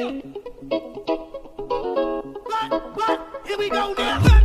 Here we go now.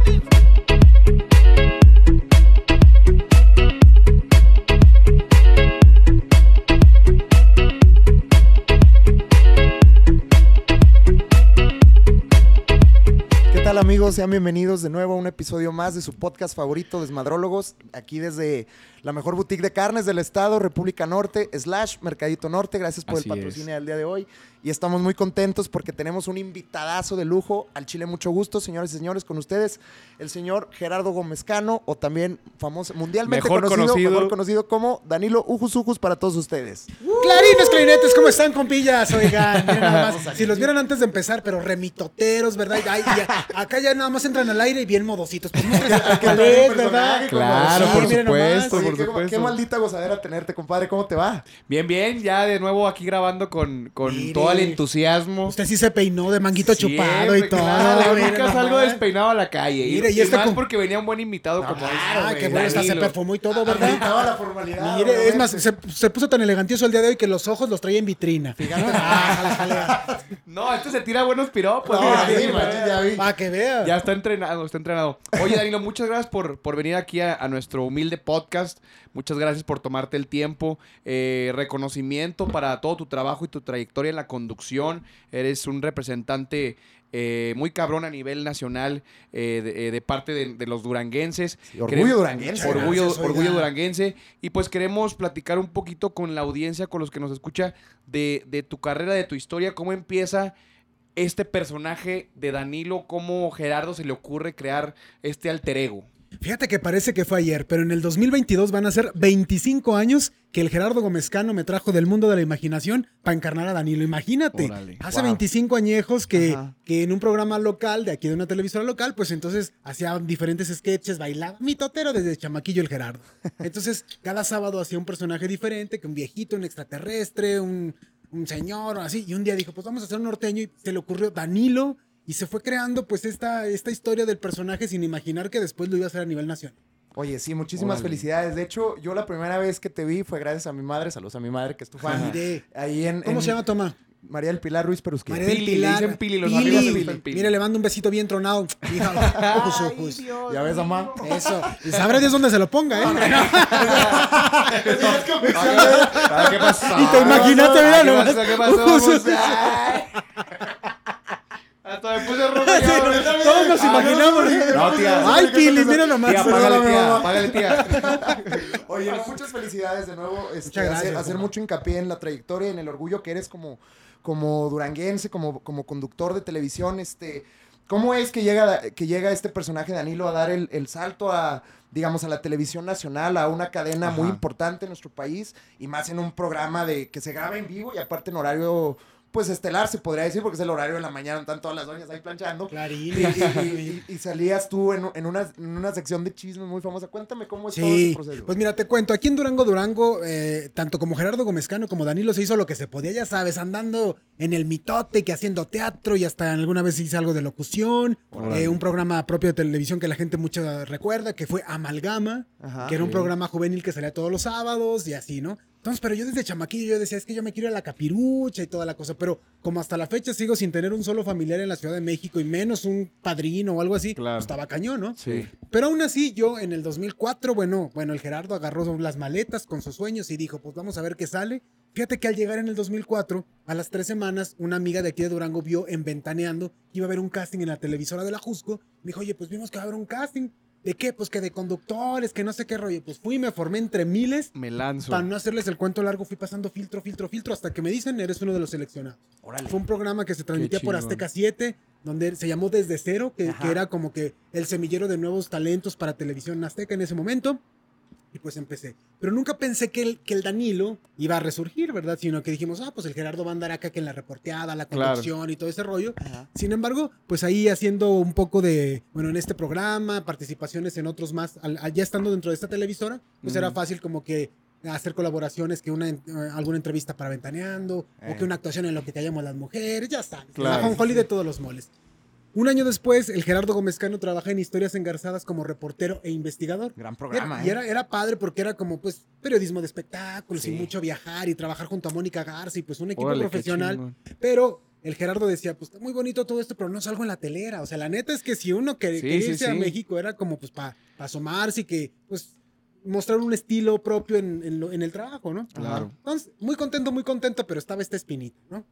Amigos? Sean bienvenidos de nuevo a un episodio más de su podcast favorito, Desmadrólogos, aquí desde la mejor boutique de carnes del estado, República Norte, slash Mercadito Norte. Gracias por Así el patrocinio del día de hoy. Y estamos muy contentos porque tenemos un invitadazo de lujo al Chile. Mucho gusto, señores y señores, con ustedes, el señor Gerardo Gómez Cano, o también famoso, mundialmente Mejor conocido, conocido. mejor conocido como Danilo Ujus Ujus para todos ustedes. Clarines, clarinetes, ¿cómo están, compillas? Oigan, nada más. Si los vieran antes de empezar, pero remitoteros, ¿verdad? Ay, ya- acá ya nada más entran al aire y bien modositos. Pues ves, ¿verdad? Claro, por supuesto, por qué, supuesto. qué maldita gozadera tenerte, compadre. ¿Cómo te va? Bien, bien, ya de nuevo aquí grabando con, con todo el entusiasmo. Usted sí se peinó de manguito chupado y todo. claro, nunca salgo despeinado a la calle. Mire, y, y este más con- porque venía un buen invitado como Ah, qué bueno, hasta se perfumó y todo, ¿verdad? Invitaba a la formalidad. Mire, es más, se, se puso tan elegantioso el día de hoy que los ojos los traía en vitrina. Ah, jala, jala. No, este se tira buenos piropos. No, sí, ya vi. Para que vea. Ya está entrenado, está entrenado. Oye, Danilo, muchas gracias por, por venir aquí a, a nuestro humilde podcast. Muchas gracias por tomarte el tiempo. Eh, reconocimiento para todo tu trabajo y tu trayectoria en la conducción. Eres un representante eh, muy cabrón a nivel nacional eh, de, eh, de parte de, de los duranguenses. Sí, orgullo Queremos- duranguense. Orgullo, Gracias, orgullo duranguense. Y pues queremos platicar un poquito con la audiencia, con los que nos escucha, de, de tu carrera, de tu historia, cómo empieza este personaje de Danilo, cómo Gerardo se le ocurre crear este alter ego. Fíjate que parece que fue ayer, pero en el 2022 van a ser 25 años que el Gerardo Gómezcano me trajo del mundo de la imaginación para encarnar a Danilo. Imagínate, hace wow. 25 añejos que, que en un programa local, de aquí de una televisora local, pues entonces hacía diferentes sketches, bailaba mitotero desde chamaquillo el Gerardo. Entonces, cada sábado hacía un personaje diferente, que un viejito, un extraterrestre, un, un señor, así. Y un día dijo, pues vamos a hacer un norteño y se le ocurrió Danilo. Y se fue creando pues esta, esta historia del personaje sin imaginar que después lo iba a hacer a nivel nacional. Oye, sí, muchísimas Órale. felicidades. De hecho, yo la primera vez que te vi fue gracias a mi madre. Saludos a mi madre, que es tu fan. Mire. Ahí en, ¿Cómo en se llama, Toma? María del Pilar Ruiz Perusquín. María del Pili, le Pilar. dicen Pili, los Pili. amigos le dicen Pili. Mire, le mando un besito bien tronado. Hija, ojos, ojos. ¿Ya ves, mamá? Eso. Y sabrá Dios dónde se lo ponga, ¿eh? Ah, ¿Qué pasó? Y te imaginaste, mira, ¿Qué nomás. pasó? ¿Qué. Hasta me puse rojo. Todos nos Ah, imaginamos. No, tía. Ay, Pili, mira nomás. Tía, págale, tía, págale, tía. Oye, muchas felicidades de nuevo. Este, Muchas gracias, hacer, hacer mucho hincapié en la trayectoria y en el orgullo que eres como, como duranguense, como, como conductor de televisión. Este, ¿Cómo es que llega, que llega este personaje Danilo a dar el, el salto a, digamos, a la televisión nacional, a una cadena muy importante en nuestro país y más en un programa de que se graba en vivo y aparte en horario, pues estelar se podría decir, porque es el horario de la mañana, están todas las doñas ahí planchando. Y, Clarín. y- y- y- y salías tú en, en una, en una sección de chismes muy famosa. Cuéntame cómo es todo ese Sí, proceso. pues mira, te cuento, aquí en Durango, Durango, eh, tanto como Gerardo Gómezcano como Danilo se hizo lo que se podía, ya sabes, andando en el mitote, que haciendo teatro y hasta alguna vez hice algo de locución, eh, un programa propio de televisión que la gente mucho recuerda, que fue Amalgama, Ajá. que era un programa juvenil que salía todos los sábados y así, ¿no? Entonces, pero yo desde chamaquillo yo decía, es que yo me quiero ir a la capirucha y toda la cosa, pero como hasta la fecha sigo sin tener un solo familiar en la Ciudad de México y menos un padrino o algo así, Claro. pues estaba cañón, ¿no? Sí. Pero aún así, yo en el 2004, bueno, bueno, el Gerardo agarró las maletas con sus sueños y dijo, pues vamos a ver qué sale. Fíjate que al llegar en el 2004, a las tres semanas, una amiga de aquí de Durango vio en Ventaneando que iba a haber un casting en la televisora de la Jusco. Me dijo, oye, pues vimos que va a haber un casting. ¿De qué? Pues que de conductores, que no sé qué rollo. Pues fui me formé entre miles. Me lanzo. Para no hacerles el cuento largo, fui pasando filtro, filtro, filtro, hasta que me dicen, eres uno de los seleccionados. Órale. Fue un programa que se transmitía por. Azteca 7, donde se llamó Desde Cero, que, que era como que el semillero de nuevos talentos para televisión azteca en ese momento. Y pues empecé. Pero nunca pensé que el, que el Danilo iba a resurgir, ¿verdad? Sino que dijimos, ah, pues el Gerardo va a andar acá que en la reporteada, la Claro. conducción y todo ese rollo. Ajá. Sin embargo, pues ahí haciendo un poco de, bueno, en este programa, participaciones en otros más, al- al- ya estando dentro de esta televisora, pues era Ujú. fácil como que hacer colaboraciones, que una, eh, alguna entrevista para Ventaneando, Eh. o que una actuación en lo que callamos las mujeres, ya sabes. Claro. La de todos los moles. Un año después, el Gerardo Gómezcano trabaja en Historias Engarzadas como reportero e investigador. Gran programa, y ¿eh? era, era padre porque era como pues periodismo de espectáculos Sí. y mucho viajar y trabajar junto a Mónica Garza y pues un equipo Órale, profesional. Pero el Gerardo decía, pues está muy bonito todo esto, pero no salgo en la telera. O sea, la neta es que si uno que, Sí, quería sí, irse a. México era como pues para asomarse y que pues mostrar un estilo propio en, en lo- en el trabajo, ¿no? Claro. Entonces, muy contento, muy contento, pero estaba esta espinita, ¿no?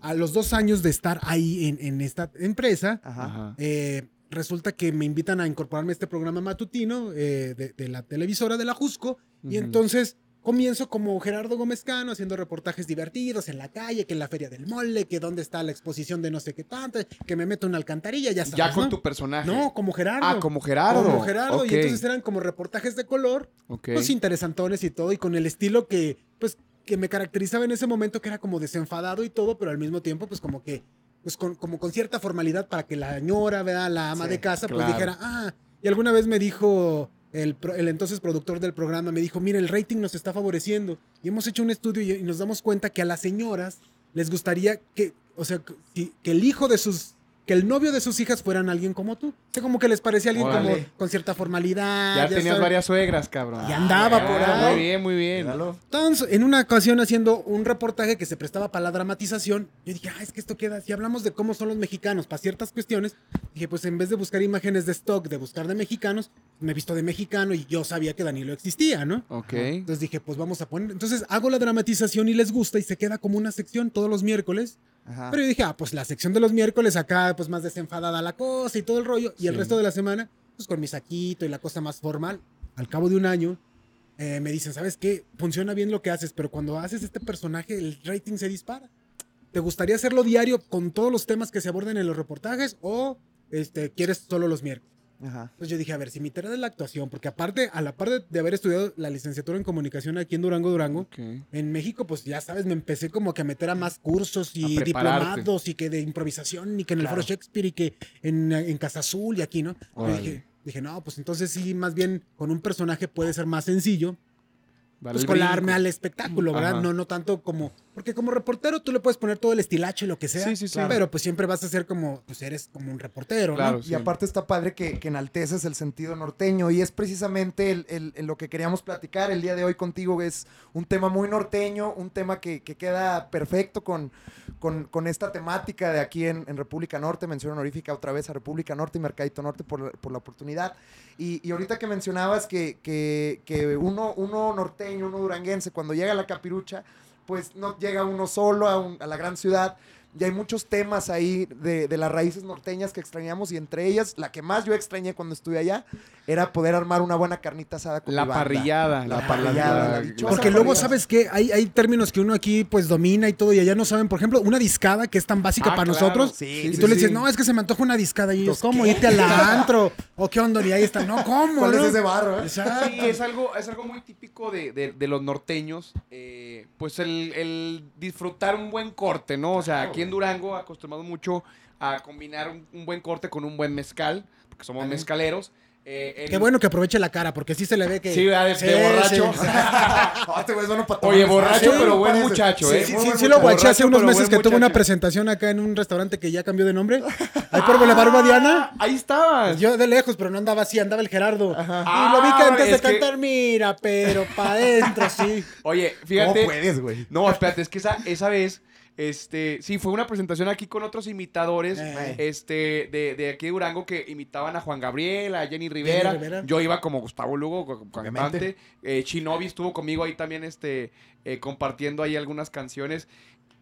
A los dos años de estar ahí en, en esta empresa, Ajá. Eh, resulta que me invitan a incorporarme a este programa matutino eh, de, de la televisora de la Jusco. Y entonces comienzo como Gerardo Gómez Cano haciendo reportajes divertidos en la calle, que en la feria del mole, que dónde está la exposición de no sé qué tanto, que me meto en una alcantarilla, ya sabes. Ya con ¿no? tu personaje. No, como Gerardo. Ah, como Gerardo. Como Gerardo. Y entonces eran como reportajes de color, pues interesantones y todo, y con el estilo que, pues, que me caracterizaba en ese momento, que era como desenfadado y todo, pero al mismo tiempo, pues como que, pues con, como con cierta formalidad para que la señora, ¿verdad? La ama Sí, de casa, pues claro. dijera, ah, y alguna vez me dijo el, entonces productor del programa, me dijo, mire, el rating nos está favoreciendo, y hemos hecho un estudio y, y nos damos cuenta que a las señoras les gustaría que, o sea, que, que el hijo de sus que el novio de sus hijas fueran alguien como tú. O sea, como que les parecía alguien como Órale. con cierta formalidad. ya, tenías sabes. varias suegras, cabrón. Y andaba Ah, por ahí. Muy bien, muy bien. Míralo. Entonces, en una ocasión haciendo un reportaje que se prestaba para la dramatización, yo dije, ah, es que esto queda, si hablamos de cómo son los mexicanos para ciertas cuestiones, dije, pues en vez de buscar imágenes de stock, de buscar de mexicanos, me he visto de mexicano y yo sabía que Danilo existía, ¿no? Ok. Entonces dije, pues vamos a poner, entonces hago la dramatización y les gusta y se queda como una sección todos los miércoles. Ajá. Pero yo dije, ah, pues la sección de los miércoles acá, pues más desenfadada la cosa y todo el rollo. Y el resto de la semana, pues con mi saquito y la cosa más formal. Al cabo de un año, eh, me dicen, ¿sabes qué? Funciona bien lo que haces, pero cuando haces este personaje, el rating se dispara. ¿Te gustaría hacerlo diario con todos los temas que se aborden en los reportajes o este, quieres solo los miércoles? Ajá. Pues yo dije, a ver, si mi tarea es la actuación, porque aparte, a la par de, de haber estudiado la licenciatura en comunicación aquí en Durango, Durango, Ok. en México, pues ya sabes, me empecé como que a meter a más cursos y diplomados y que de improvisación y que en el. Foro Shakespeare y que en, en Casa Azul y aquí, ¿no? Yo dije, dije, no, pues entonces sí, más bien con un personaje puede ser más sencillo, Dale pues colarme al espectáculo, ¿verdad? Ajá. No, no tanto como, porque como reportero tú le puedes poner todo el estilacho y lo que sea, Sí, sí, sí. pero pues siempre vas a ser como, pues eres como un reportero, ¿no? Claro, Y sí. aparte está padre que, que enalteces el sentido norteño y es precisamente el, el- el lo que queríamos platicar el día de hoy contigo. Es un tema muy norteño, un tema que, que queda perfecto con, con, con esta temática de aquí en, en República Norte. Mención honorífica otra vez a República Norte y Mercadito Norte por, la- por la oportunidad. Y, y ahorita que mencionabas que, que, que uno, uno norteño, uno duranguense, cuando llega a la capirucha, pues no llega uno solo a, un- a la gran ciudad. Y hay muchos temas ahí de, de las raíces norteñas que extrañamos y entre ellas, la que más yo extrañé cuando estuve allá, era poder armar una buena carnita asada con La mi banda. parrillada. La parrillada, la dichosa Porque luego, parrillada. ¿sabes qué? Hay, hay términos que uno aquí pues domina y todo y allá no saben. Por ejemplo, una discada que es tan básica Ah, para claro. nosotros. Sí, y sí, tú le sí. dices, no, es que se me antoja una discada. Y ellos, ¿cómo? ¿qué? Irte al antro. ¿O qué onda? Y ahí está. No, ¿cómo? ¿Cuál no? es ese barro? eh? Exacto. Sí, es algo, es algo muy típico de, de- de los norteños. eh, pues el, el disfrutar un buen corte, ¿no? O sea, aquí en Durango acostumbramos mucho a combinar un, un buen corte con un buen mezcal, porque somos Ajá. mezcaleros. eh, Qué bueno que aproveche la cara, porque sí se le ve que. Sí. De- de borracho. sí. Ah, este. Oye, Ah, borracho, sí, pero buen parece. muchacho, Sí, ¿eh? sí, sí, sí lo guaché hace unos meses que tuve una presentación acá en un restaurante que ya cambió de nombre. Ahí por Boulevard Guadiana. Ahí estabas. Yo de lejos, pero no andaba así, andaba el Gerardo. Y Ah, lo vi que antes de que- cantar, mira, pero para adentro, sí. Oye, ¿Cómo fíjate. puedes, güey? No, espérate, es que esa, esa vez, este, sí, fue una presentación aquí con otros imitadores, Eh. este, de, de aquí de Durango que imitaban a Juan Gabriel, a Jenny Rivera. Rivera. Yo iba como Gustavo Lugo, cantante. Obviamente. Eh, Shinobi estuvo conmigo ahí también, este, eh, compartiendo ahí algunas canciones.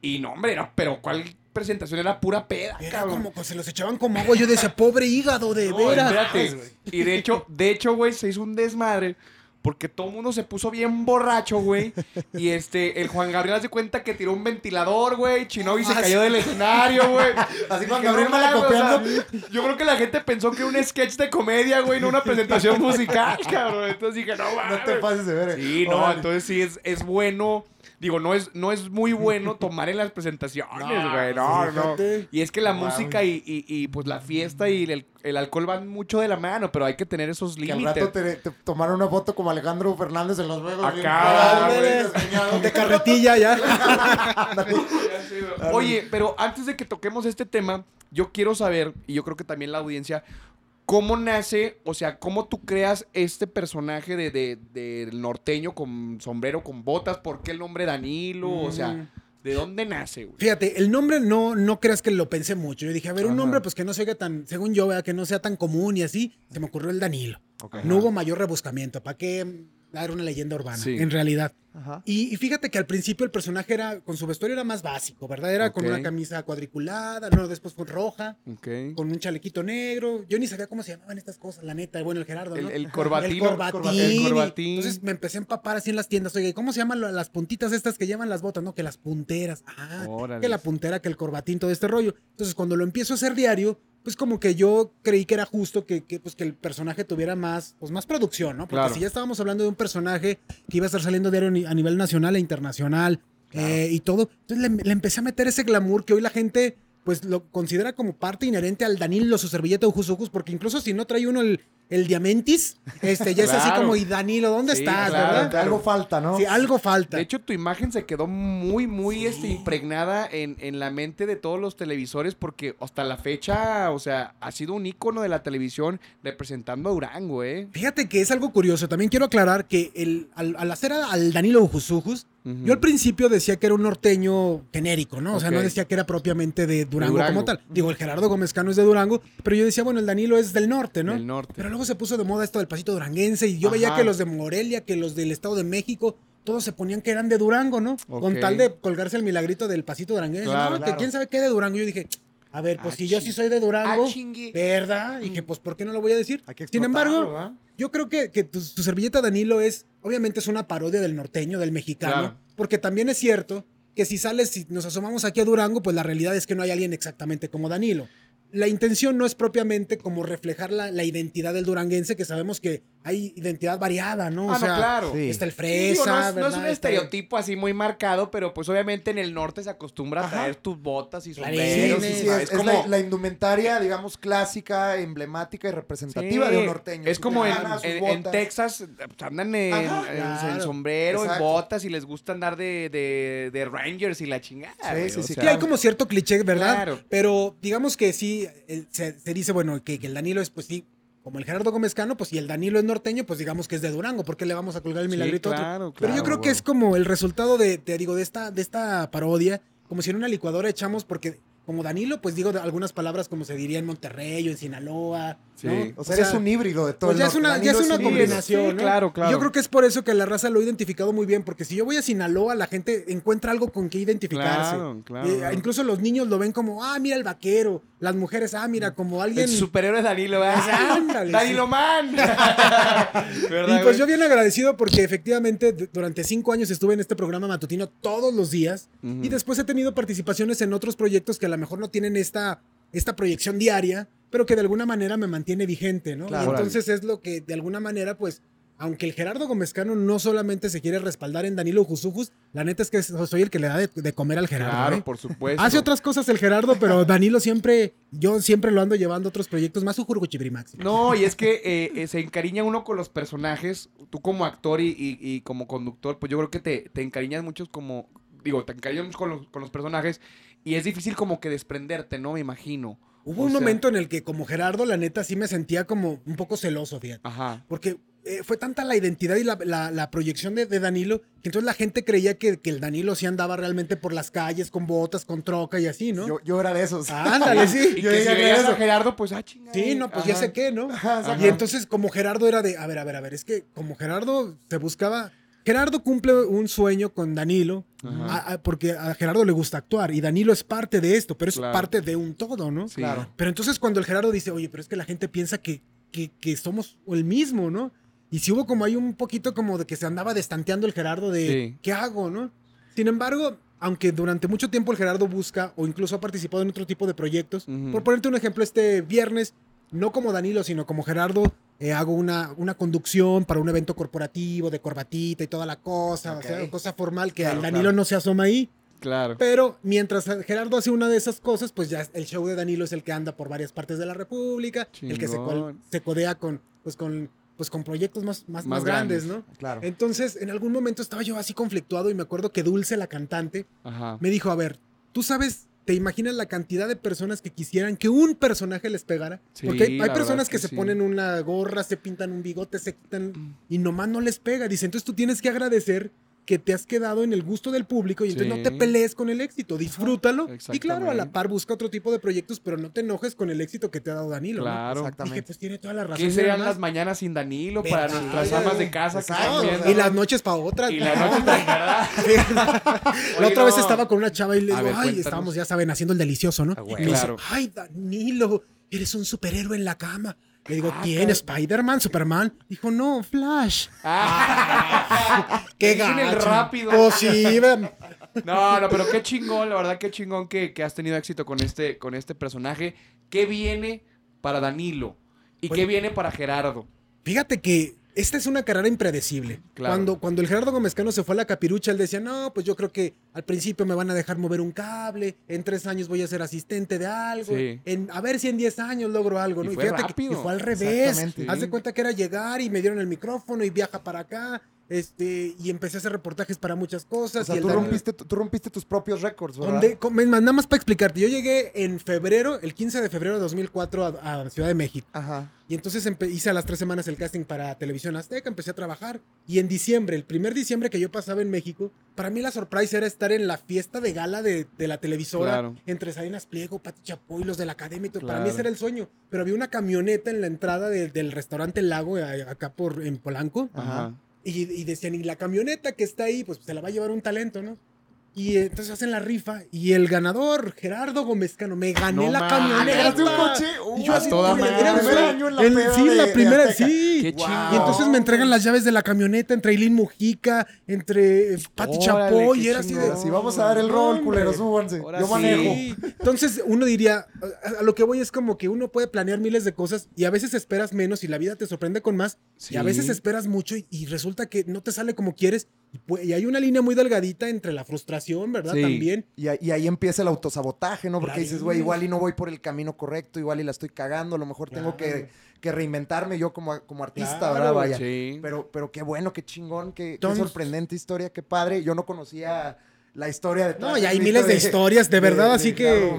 Y no, hombre, era, pero ¿cuál presentación? Era pura peda, Era cabrón. como que se los echaban como agua. Yo decía, pobre hígado, de No, veras. espérate. Y de hecho, de hecho, güey, se hizo un desmadre. Porque todo el mundo se puso bien borracho, güey. Y este, el Juan Gabriel hace cuenta que tiró un ventilador, güey. Chinobi se Ah, cayó del escenario, güey. Así Juan Que Gabriel no mames, o sea, yo creo que la gente pensó que era un sketch de comedia, güey, no una presentación musical, cabrón. Entonces dije, no, No mames. te pases de ver. Sí, no, Órale. entonces sí es, es bueno. Digo, no es, no es muy bueno tomar en las presentaciones, güey. No, no. fíjate. Y es que la Wow. música y, y- y, pues la fiesta y el, el alcohol van mucho de la mano, pero hay que tener esos Que al límites. rato te, te tomaron una foto como Alejandro Fernández en los juegos. Acá, güey. De carretilla ya. Oye, pero antes de que toquemos este tema, yo quiero saber, y yo creo que también la audiencia, ¿cómo nace, o sea, cómo tú creas este personaje de, de- del norteño con sombrero, con botas? ¿Por qué el nombre Danilo? O sea, Mm. ¿De dónde nace, güey? Fíjate, el nombre no, no creas que lo pensé mucho. Yo dije, a ver, un nombre pues que no se oiga tan, según yo, que no sea tan común y así. Se me ocurrió el Danilo. No hubo mayor rebuscamiento. ¿Para qué dar una leyenda urbana? Sí. En realidad. Ajá. Y, y fíjate que al principio el personaje era, con su vestuario era más básico, ¿verdad? Era con una camisa cuadriculada, no, después fue roja, con un chalequito negro. Yo ni sabía cómo se llamaban estas cosas, la neta. Bueno, el Gerardo, El, ¿no? el corbatín. El corbatín. El y- corbatín. Entonces me empecé a empapar así en las tiendas. Oye, ¿cómo se llaman las puntitas estas que llevan las botas? No, que las punteras. Ah, Órale. que la puntera, que el corbatín, todo este rollo. Entonces cuando lo empiezo a hacer diario, pues como que yo creí que era justo que, que, pues, que el personaje tuviera más, pues más producción, ¿no? Porque Claro. si ya estábamos hablando de un personaje que iba a estar saliendo diario a nivel nacional e internacional eh, y todo, entonces le, le empecé a meter ese glamour que hoy la gente pues lo considera como parte inherente al Danilo, su servilleta Ujus Ujus, porque incluso si no trae uno el, el Diamantis, este, ya es así como, y Danilo, ¿dónde Sí, estás, claro, verdad? Algo falta, ¿no? Sí, algo falta. De hecho, tu imagen se quedó muy, muy este, impregnada en, en la mente de todos los televisores porque hasta la fecha, o sea, ha sido un ícono de la televisión representando a Durango, ¿eh? Fíjate que es algo curioso. También quiero aclarar que el, al, al hacer al Danilo Ujusujus, Ujú. yo al principio decía que era un norteño genérico, ¿no? O sea, no decía que era propiamente de Durango, Durango. como tal. Digo, el Gerardo Gómez Cano es de Durango, pero yo decía, bueno, el Danilo es del norte, ¿no? Del norte. Pero luego se puso de moda esto del pasito duranguense y yo veía Ajá. que los de Morelia, que los del Estado de México, todos se ponían que eran de Durango, ¿no? Con Ok. tal de colgarse el milagrito del pasito duranguense. Claro, no, que claro. quién sabe qué de Durango. Yo dije, a ver, pues Ah, si yo sí soy de Durango, Ah, chingue. ¿verdad? Y que pues, ¿por qué no lo voy a decir? Hay que Sin embargo, ¿verdad? yo creo que, que tu, tu servilleta Danilo es, obviamente es una parodia del norteño, del mexicano, Claro. porque también es cierto que si sales, si nos asomamos aquí a Durango, pues la realidad es que no hay alguien exactamente como Danilo. La intención no es propiamente como reflejar la, la identidad del duranguense, que sabemos que hay identidad variada, ¿no? Ah, no, claro. sí. está el Sí, fresa, digo, no, es, no es un estereotipo así muy marcado, pero pues obviamente en el norte se acostumbra a traer tus botas y sombreros. sí, sí, es, es como, la, la indumentaria, digamos, clásica, emblemática y representativa Sí, de un norteño. Es como en, en- en. Texas, pues, andan en, Ajá, en- en claro. sombrero, en Exacto. botas y les gusta andar de, de, de Rangers y la chingada. Sí, güey, sí, o sí, sea, Sí, hay como cierto cliché, ¿verdad? Claro. Pero digamos que sí, el- se, se dice, bueno, que, que el Danilo es, pues sí, como el Gerardo Gómez Cano, pues si el Danilo es norteño, pues digamos que es de Durango, ¿por qué le vamos a colgar el Sí, milagrito a otro? claro, Pero yo creo que es como el resultado de, te digo, de esta, de esta parodia, como si en una licuadora echamos, porque como Danilo, pues digo algunas palabras como se diría en Monterrey o en Sinaloa. Sí. ¿no? O sea, eres un híbrido de todo pues ya es una, ya es una combinación, Sí, ¿no? claro, claro. Yo creo que es por eso que la raza lo ha identificado muy bien, porque si yo voy a Sinaloa, la gente encuentra algo con que identificarse. Claro, claro, Eh, claro. Incluso los niños lo ven como, ah, mira el vaquero. Las mujeres, ah, mira, como alguien. El superhéroe Danilo, ¿verdad? Ándale, Danilo Man. ¿Verdad, Y pues yo bien agradecido porque efectivamente durante cinco años estuve en este programa matutino todos los días y después he tenido participaciones en otros proyectos que a lo mejor no tienen esta, esta proyección diaria, pero que de alguna manera me mantiene vigente, ¿no? Claro. Y entonces es lo que de alguna manera, pues, aunque el Gerardo Gómezcano no solamente se quiere respaldar en Danilo Jusujus, la neta es que soy el que le da de, de comer al Gerardo. Claro, ¿eh? por supuesto. Hace otras cosas el Gerardo, pero Danilo siempre, yo siempre lo ando llevando a otros proyectos, más Ujurguchibrimax. No, y es que eh, eh, se encariña uno con los personajes. Tú como actor y, y- y como conductor, pues yo creo que te, te encariñas mucho como... Digo, te encariñas mucho con los, con los personajes y es difícil como que desprenderte, ¿no? Me imagino. Hubo O un sea- momento en el que como Gerardo, la neta, sí me sentía como un poco celoso, fíjate. Ajá. Porque eh, fue tanta la identidad y la, la- la proyección de, de Danilo que entonces la gente creía que, que el Danilo sí andaba realmente por las calles con botas, con troca y así, ¿no? Yo, yo era de esos. Ándale, sí. Yo que llegué si a veías eso. a Gerardo, pues, ah, chingada. Sí, no, pues ya sé qué, ¿no? Ajá. Y entonces como Gerardo era de, a ver, a ver, a ver, es que como Gerardo se buscaba... Gerardo cumple un sueño con Danilo, Ajá. a- a- porque a Gerardo le gusta actuar y Danilo es parte de esto, pero es Claro. parte de un todo, ¿no? Sí. Claro. Pero entonces cuando el Gerardo dice, oye, pero es que la gente piensa que, que, que somos el mismo, ¿no? Y si hubo como hay un poquito como de que se andaba destanteando el Gerardo de, Sí. ¿qué hago, no? Sin embargo, aunque durante mucho tiempo el Gerardo busca o incluso ha participado en otro tipo de proyectos, por ponerte un ejemplo, este viernes, no como Danilo, sino como Gerardo, eh, hago una, una conducción para un evento corporativo de corbatita y toda la cosa, Ok. o sea, cosa formal que Claro, Danilo claro. no se asoma ahí. Claro. Pero mientras Gerardo hace una de esas cosas, pues ya el show de Danilo es el que anda por varias partes de la República, el que se, se codea con, pues con, pues con proyectos más, más, Más más grandes, grandes. ¿no? Claro. Entonces, en algún momento estaba yo así conflictuado y me acuerdo que Dulce, la cantante, Ajá. me dijo, a ver, ¿tú sabes, te imaginas la cantidad de personas que quisieran que un personaje les pegara? Sí, Porque hay, personas que que, se sí. ponen una gorra, se pintan un bigote, se quitan y nomás no les pega. Dice, entonces tú tienes que agradecer que te has quedado en el gusto del público y entonces no te pelees con el éxito, disfrútalo. Y claro, a la par busca otro tipo de proyectos, pero no te enojes con el éxito que te ha dado Danilo. ¿no? Claro. Dije, Exactamente. pues tiene toda la razón. ¿Qué y serían las mañanas sin Danilo para nuestras amas de casa que Exacto. están viendo? Y las noches para otras. Y la noche, ¿verdad? La otra vez no. estaba con una chava y le digo, ver, ay, cuéntanos. estábamos, ya saben, haciendo el delicioso, ¿no? Ah, Y güey. me dice, ay, Danilo, eres un superhéroe en la cama. Le digo, Ah, ¿quién? ¿Spider-Man? ¿Superman? Dijo, no, Flash. Ah. Qué gacho. rápido. No, no, pero qué chingón, la verdad, qué chingón que, que has tenido éxito con este, con este personaje. ¿Qué viene para Danilo? ¿Y Oye. qué viene para Gerardo? Fíjate que esta es una carrera impredecible. Claro. Cuando, cuando el Gerardo Gómezcano se fue a la capirucha, él decía, no, pues yo creo que al principio me van a dejar mover un cable, en tres años voy a ser asistente de algo, Sí. en, a ver si en diez años logro algo, Y ¿no? fue fíjate que- rápido. y fue al revés. Haz de cuenta que era llegar y me dieron el micrófono y viaja para acá, este, y empecé a hacer reportajes para muchas cosas. O sea, y tú rompiste, tú rompiste tus propios récords, ¿verdad? donde- con- nada más para explicarte, yo llegué en febrero, el 15 de febrero de 2004 a, a Ciudad de México. Ajá. Y entonces hice a las tres semanas el casting para Televisión Azteca, empecé a trabajar. Y en diciembre, el primer diciembre que yo pasaba en México, para mí la sorpresa era estar en la fiesta de gala de, de la televisora, Claro. entre Salinas Pliego, Pati Chapoy, los de la academia. todo. Para Claro. mí ese era el sueño. Pero había una camioneta en la entrada de- del restaurante Lago, acá por, en Polanco. Ajá. Y, y decían, y la camioneta que está ahí, pues se la va a llevar un talento, ¿no? Y entonces hacen la rifa y el ganador, Gerardo Gómezcano, me gané No la camioneta. ¿Ganaste un coche? Y yo a así, toda madre. era sueño. año en la El- sí, de- la primera, sí. Qué Wow. Y entonces me entregan las llaves de la camioneta entre Eileen Mujica, entre Pati Chapoy, y era así de... Si vamos a dar el rol, culeros, súbanse. Yo manejo. Sí. Entonces uno diría, a, a lo que voy es como que uno puede planear miles de cosas y a veces esperas menos y la vida te sorprende con más y a veces esperas mucho y, y resulta que no te sale como quieres y, hay una línea muy delgadita entre la frustración, ¿verdad? Sí. También. Y, ahí- y ahí empieza el autosabotaje, ¿no? Porque Claro. dices, güey, igual y no voy por el camino correcto, igual y la estoy cagando, a lo mejor tengo que, Claro. que reinventarme yo como, como artista, Claro, ¿verdad? Vaya. Sí. Pero, pero qué bueno, qué chingón, qué, sorprendente historia, qué padre. Yo no conocía la historia de No, y hay miles de historias, de verdad, así que-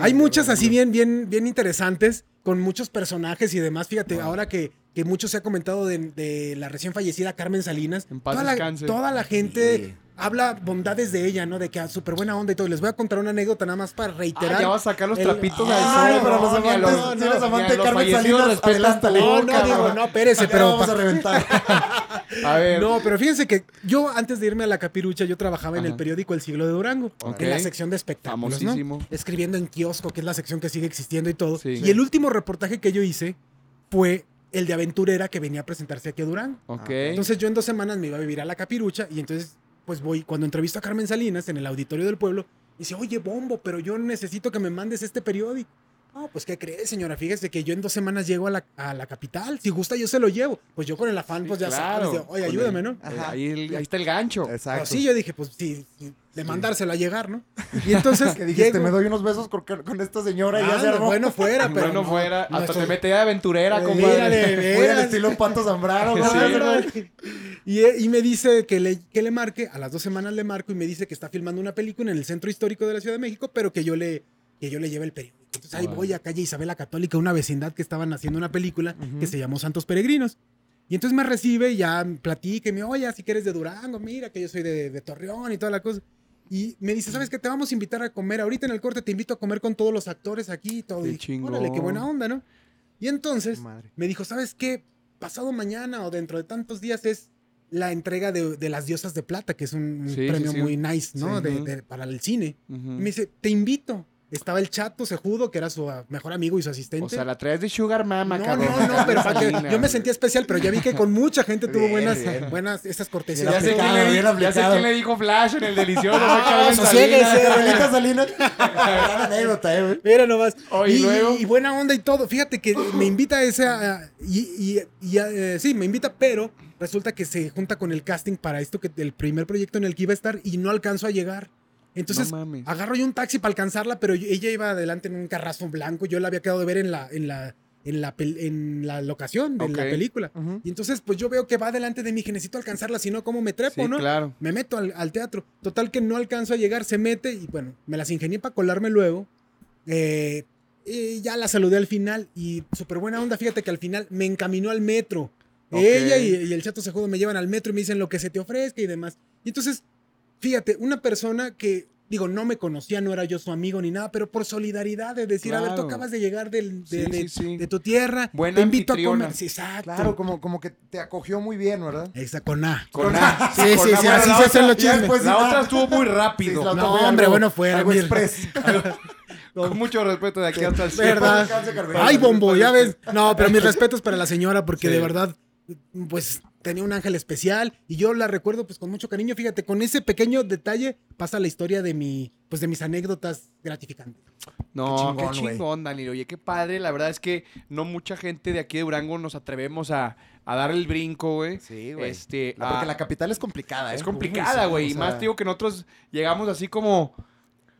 Hay muchas así bien, bien, bien interesantes, con muchos personajes y demás. Fíjate, Wow. ahora que, que mucho se ha comentado de, de la recién fallecida Carmen Salinas, En paz toda, la, toda la gente Sí. Habla bondades de ella, ¿no? De que súper buena onda y todo. Les voy a contar una anécdota nada más para Ah, reiterar. ya vas a sacar los el- trapitos Ah, al sol. los no, ni a amantes, los- si eres a amante de los Carmen Salinas, adelántale. No, no, digo, no, espérese, pero... vamos a reventar. A ver. No, pero fíjense que yo antes de irme a la capirucha, yo trabajaba en Ajá. el periódico El Siglo de Durango, Ok. en la sección de espectáculos, ¿no? Famosísimo. Escribiendo en kiosco, que es la sección que sigue existiendo y todo. Sí. Y el último reportaje que yo hice fue el de aventurera que venía a presentarse aquí a Durango. Ok. Entonces yo en dos semanas me iba a vivir a la capirucha y entonces pues voy, cuando entrevisto a Carmen Salinas en el auditorio del pueblo, dice, oye, Bombo, pero yo necesito que me mandes este periódico. No, pues ¿qué crees, señora? Fíjese que yo en dos semanas llego a la, a la capital. Si gusta, yo se lo llevo. Pues yo con el afán, Sí, pues ya claro. sabes, oye, ayúdame, ¿no? Ajá. ahí, ahí está el gancho. Exacto. Pues sí, yo dije, pues sí, sí, de mandárselo a llegar, ¿no? Y entonces que dijiste, llego- me doy unos besos con, con esta señora y ya se armó. bueno fuera, pero bueno, no, fuera. Hasta nuestro- te mete de aventurera, Eh, compadre. mira, de al estilo Pato Zambrano. Sí, güey. Y, y me dice que le, que le marque, a las dos semanas le marco y me dice que está filmando una película en el centro histórico de la Ciudad de México, pero que yo le, que yo le lleve el periódico. Entonces ahí voy a calle Isabel la Católica, una vecindad que estaban haciendo una película que se llamó Santos Peregrinos. Y entonces me recibe y ya platica y me, oye, si que eres de Durango, mira que yo soy de, de Torreón y toda la cosa. Y me dice, ¿sabes qué? Te vamos a invitar a comer. Ahorita en el corte te invito a comer con todos los actores aquí y todo. Qué Y dije. Órale, qué buena onda, ¿no? Y entonces Madre. me dijo, ¿sabes qué? Pasado mañana o dentro de tantos días es la entrega de, de las diosas de plata, que es un Sí, premio sí, sí. muy nice, ¿no? De- de- para el cine. Ujú. Y me dice, te invito. Estaba el chato Sejudo, que era su ah, mejor amigo y su asistente. O sea, la traes de Sugar Mama, no, cabrón. no, no, pero para que- yo me sentía especial, pero ya vi que con mucha gente tuvo Bien, buenas, bien. buenas esas Ya cortesías. Bien sé, quién le, bien di- ya sé quién le dijo Flash en el delicioso. Ah, Carmen sosiéguese. Salinas. Carmelita Salinas. Gran anécdota, eh, güey. Mira nomás. Oye, y, ¿y luego? y buena onda y todo. Fíjate que me invita a esa. Y, y- y, eh, sí, me invita, pero resulta que se junta con el casting para esto, que el primer proyecto en el que iba a estar y no alcanzo a llegar. Entonces No agarro yo un taxi para alcanzarla, pero ella iba adelante en un carrazo blanco. Yo la había quedado de ver en la, en la, en la, en la locación de la película. Y entonces, pues yo veo que va adelante de mí, que necesito alcanzarla, si no, ¿cómo me trepo, Sí, no? claro. Me meto al, al teatro. Total que no alcanzo a llegar, se mete y bueno, me las ingenié para colarme luego. Eh, y ya la saludé al final y súper buena onda. Fíjate que al final me encaminó al metro. Ella y, y el chato sejudo me llevan al metro y me dicen lo que se te ofrezca y demás. Y entonces, fíjate, una persona que, digo, no me conocía, no era yo su amigo ni nada, pero por solidaridad de decir, a ver, tú Claro. acabas de llegar del- de, Sí, de- sí, sí. de tu tierra, Buena te invito a comer. Sí, exacto. Claro, como, como que te acogió muy bien, ¿verdad? Esa con A. Con A. Sí, Con sí, A, sí, así la se hacen otra- los chismes. La otra estuvo muy rápido. No, fue hombre, algo- bueno, fuera, algo express. Con mucho respeto de aquí hasta el cielo. ¿Verdad? Ay, bombo, ya ves. No, pero mis respetos para la señora, porque Sí. de verdad, pues tenía un ángel especial y yo la recuerdo pues con mucho cariño. Fíjate, con ese pequeño detalle pasa la historia de mi, pues de mis anécdotas gratificantes. No, Qué qué chingón, chingón, Danilo. Oye, qué padre. La verdad es que no mucha gente de aquí de Durango nos atrevemos a, a dar el brinco, güey. Sí, güey. Este, porque a- la capital es complicada, ¿eh? es complicada, güey. y más digo que nosotros llegamos así como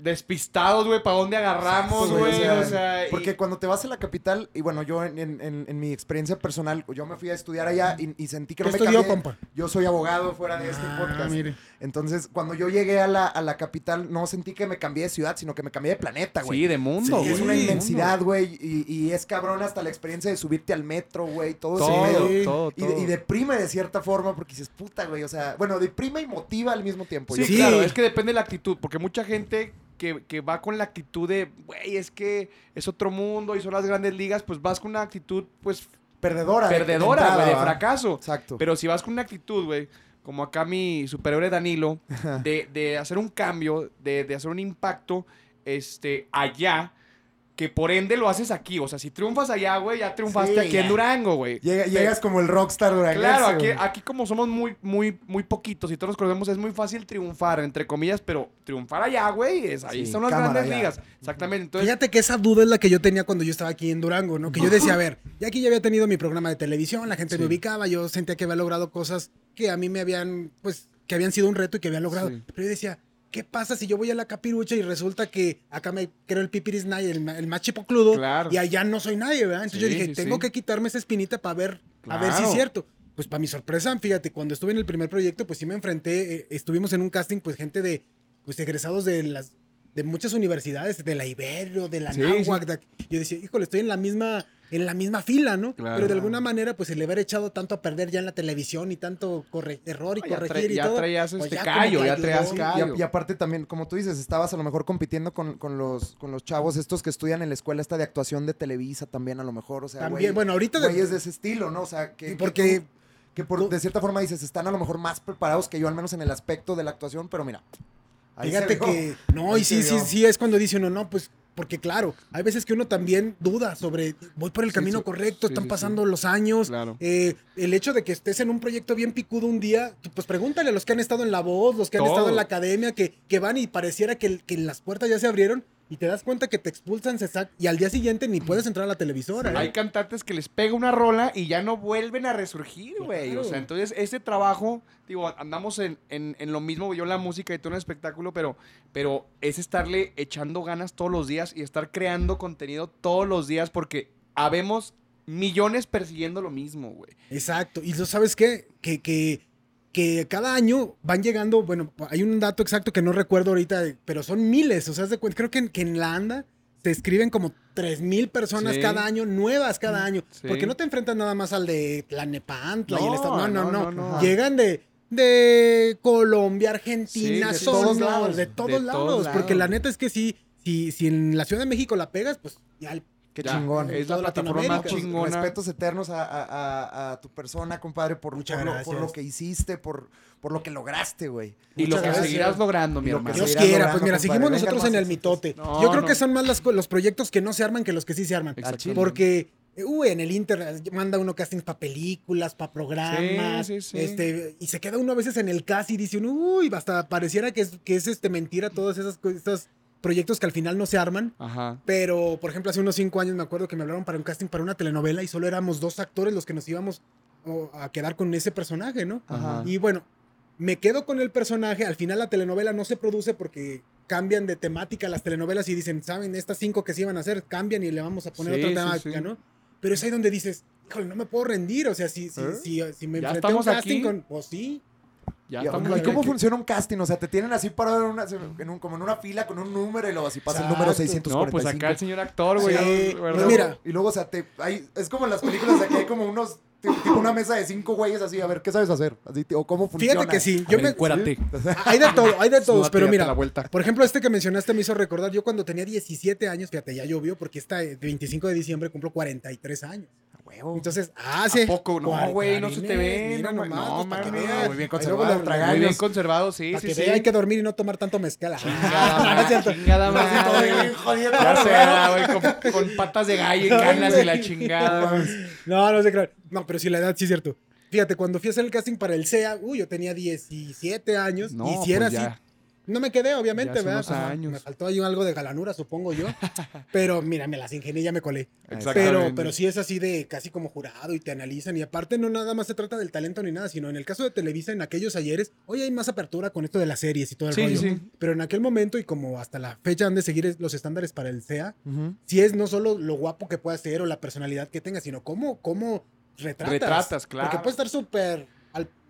despistados, güey, para dónde agarramos, güey. o sea, O sea, y- Porque cuando te vas a la capital, y bueno, yo en, en- en- mi experiencia personal, yo me fui a estudiar allá y, y sentí que ¿Qué no me estudió, cambié. compa? Yo soy abogado fuera de este Ah, podcast. mire. Entonces, cuando yo llegué a la, a la capital, no sentí que me cambié de ciudad, sino que me cambié de planeta, güey. sí, de mundo, Sí, güey. es una inmensidad, güey, y, y es cabrón hasta la experiencia de subirte al metro, güey, todo, mundo. ese Todo, pedo. todo, Y, todo. y deprime de cierta forma porque dices, puta, güey, o sea, bueno, deprime y motiva al mismo tiempo. Sí, yo claro, es que depende de la actitud, porque mucha gente que, que va con la actitud de, güey, es que es otro mundo y son las grandes ligas, pues vas con una actitud, pues, Perdedora. de- de perdedora, güey, de fracaso. Exacto. Pero si vas con una actitud, güey, como acá mi superhéroe Danilo, de, de hacer un cambio, de, de hacer un impacto este, allá, que por ende lo haces aquí. O sea, si triunfas allá, güey, ya triunfaste Sí, aquí ya. en Durango, güey. Llega- llegas como el rockstar duranguense, Claro, aquí, aquí como somos muy, muy, muy poquitos y todos nos conocemos, es muy fácil triunfar, entre comillas, pero triunfar allá, güey, es, ahí Sí, son las cámara, grandes ya. ligas. Exactamente. Entonces, Fíjate que esa duda es la que yo tenía cuando yo estaba aquí en Durango, ¿no? Que yo decía, a ver, ya aquí ya había tenido mi programa de televisión, la gente me ubicaba, yo sentía que había logrado cosas que a mí me habían, pues, que habían sido un reto y que había logrado. Sí. Pero yo decía, ¿qué pasa si yo voy a la capirucha y resulta que acá me creo el pipiris nadie, el, el más chipocludo, Claro. y allá no soy nadie, ¿verdad? Entonces yo Sí, dije, sí, tengo sí. que quitarme esa espinita para ver, a ver si es Claro. cierto. Pues para mi sorpresa, fíjate, cuando estuve en el primer proyecto, pues sí me enfrenté, eh, estuvimos en un casting, pues gente de, pues egresados de las, de muchas universidades, de la Ibero, de la Sí, Náhuac, de- yo decía, híjole, estoy en la misma, en la misma fila, ¿no? Claro. Pero de alguna manera, pues el haber echado tanto a perder ya en la televisión y tanto corre- error y Ya tra- corregir y ya todo. traías pues este ya callo, ya traías Y, callo. a- y aparte también, como tú dices, estabas a lo mejor compitiendo con, con los, con los chavos estos que estudian en la escuela esta de actuación de Televisa también a lo mejor, o sea, También, güey, bueno, ahorita de- güeyes de ese estilo, ¿no? O sea, que, porque- tú- que por, de cierta forma dices, están a lo mejor más preparados que yo, al menos en el aspecto de la actuación, pero mira. Ahí Fíjate que, no, Ahí y sí, sí, sí, es cuando dice uno, no, pues, porque claro, hay veces que uno también duda sobre, voy por el Sí, camino sí, correcto, sí, están pasando los años, Claro. eh, el hecho de que estés en un proyecto bien picudo un día, pues pregúntale a los que han estado en La Voz, los que han estado en la academia, que, que van y pareciera que, que las puertas ya se abrieron y te das cuenta que te expulsan se sac- y al día siguiente ni puedes entrar a la televisora. ¿eh? Hay cantantes que les pega una rola y ya no vuelven a resurgir, güey. O sea, entonces ese trabajo, digo, andamos en, en- en lo mismo, yo la música y todo el espectáculo, pero, pero es estarle echando ganas todos los días y estar creando contenido todos los días porque habemos millones persiguiendo lo mismo, güey. Exacto. Y tú sabes qué? Que, que, que cada año van llegando, bueno, hay un dato exacto que no recuerdo ahorita, pero son miles. O sea, de creo que en, que en la ANDA se escriben como 3 mil personas Sí. cada año, nuevas cada año. Sí. Porque no te enfrentas nada más al de Tlanepantla y el No, estado. No, no, no, no. no, no. Llegan de, de Colombia, Argentina, Sí, de todos lados. de todos De lados. todos Porque la neta es que sí, si, si en la Ciudad de México la pegas, pues ya el Qué Ya, chingón. Es la plataforma. Pues, chingona. respetos eternos a, a- a- a tu persona, compadre, por, Muchas por lo, por lo que hiciste, por, por lo que lograste, güey. Y lo que gracias. seguirás logrando, mi hermano. Dios quiera, logrando, pues mira, compadre. seguimos nosotros en el mitote. No, Yo creo no. que son más las los proyectos que no se arman que los que sí se arman. Porque, uy, en el Inter manda uno castings para películas, para programas. Sí, sí, sí. Este, y se queda uno a veces en el cast y dice uno, uy, hasta pareciera que es, que es este, mentira todos esos, co- esos proyectos que al final no se arman. Ajá. Pero, por ejemplo, hace unos cinco años me acuerdo que me hablaron para un casting para una telenovela y solo éramos dos actores los que nos íbamos a quedar con ese personaje, ¿no? Ajá. Y bueno, me quedo con el personaje. Al final la telenovela no se produce porque cambian de temática las telenovelas y dicen, ¿saben? Estas cinco que se iban a hacer cambian y le vamos a poner Sí, otra sí, temática, sí. ¿no? Pero es ahí donde dices, híjole, no me puedo rendir. O sea, si, si, ¿Eh? si, si me enfrenté a un casting aquí. con. Pues sí. Ya ¿Y, estamos y aquí. cómo funciona un casting? O sea, te tienen así parado en una, en un- como en una fila con un número y luego así pasa el número Exacto. 645. No, pues acá el señor actor, güey. Sí, pues mira. y luego, o sea, te, hay- es como en las películas que hay como unos tipo una mesa de cinco güeyes así, a ver, ¿qué sabes hacer? Así, o cómo funciona. Fíjate que sí. Yo ver, me, hay de todo, hay de todos, pero mira, la vuelta. por ejemplo, este que mencionaste me hizo recordar, yo cuando tenía 17 años, fíjate, ya llovió, porque esta eh, 25 de diciembre cumplo 43 años. Huevo. Entonces, hace. ¿A poco? No, güey, no se te ve. Mira no, nomás, no, pues, que muy bien conservado, Muy bien conservado, sí, sí, que sí. hay que dormir y no tomar tanto mezcal. Chingada es cierto. Chingada madre. Ya sé, ¿verdad, güey, con, con patas de gallo y canas y la chingada. No, no sé creer. No, pero sí, la edad sí es cierto. Fíjate, cuando fui a hacer el casting para el SEA, uy, yo tenía 17 años. No, y si era pues así. No me quedé, obviamente, Ya hace ¿verdad? unos años. Me faltó ahí algo de galanura, supongo yo. pero mira, me las ingenié y ya me colé. Pero, pero sí es así de casi como jurado y te analizan. Y aparte, no nada más se trata del talento ni nada, sino en el caso de Televisa, en aquellos ayeres, hoy hay más apertura con esto de las series y todo el Sí, rollo. sí. Pero en aquel momento, y como hasta la fecha han de seguir los estándares para el SEA, Ujú. si es no solo lo guapo que pueda ser o la personalidad que tenga, sino cómo, cómo retratas. Retratas, claro. Porque puede estar súper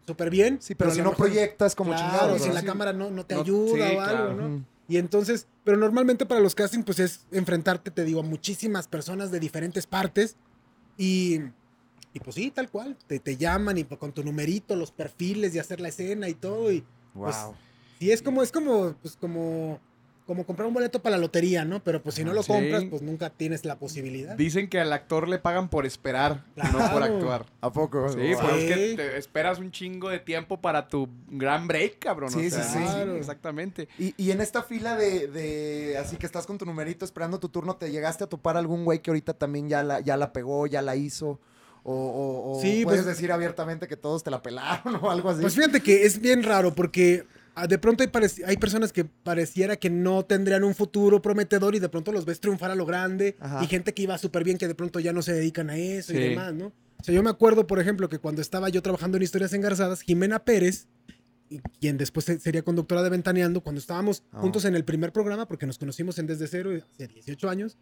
súper bien. Sí, pero si no mejor- proyectas como claro, chingados. y si la Sí. cámara no, no te No, ayuda sí, o algo, claro. ¿no? Y entonces, pero normalmente para los castings, pues es enfrentarte, te digo, a muchísimas personas de diferentes partes. Y, y pues sí, tal cual. Te, te llaman y con tu numerito, los perfiles de hacer la escena y todo. Y pues, Wow. sí, es como, es como, pues como, como comprar un boleto para la lotería, ¿no? Pero pues si no lo Sí. compras, pues nunca tienes la posibilidad. Dicen que al actor le pagan por esperar, no por actuar. ¿A poco? Sí, Wow. pero es que te esperas un chingo de tiempo para tu gran break, cabrón. Sí, o sea, sí, sí. Claro. Exactamente. Y, y en esta fila de, de- así que estás con tu numerito esperando tu turno, ¿te llegaste a topar algún güey que ahorita también ya la, ya la pegó, ya la hizo? O, o- o Sí, puedes pues- decir abiertamente que todos te la pelaron o algo así. Pues fíjate que es bien raro porque de pronto hay, hay personas que pareciera que no tendrían un futuro prometedor y de pronto los ves triunfar a lo grande Ajá. y gente que iba súper bien que de pronto ya no se dedican a eso y demás, ¿no? O sea, yo me acuerdo, por ejemplo, que cuando estaba yo trabajando en Historias Engarzadas, Jimena Pérez, quien después se- sería conductora de Ventaneando, cuando estábamos Ah. juntos en el primer programa, porque nos conocimos en Desde Cero hace 18 años,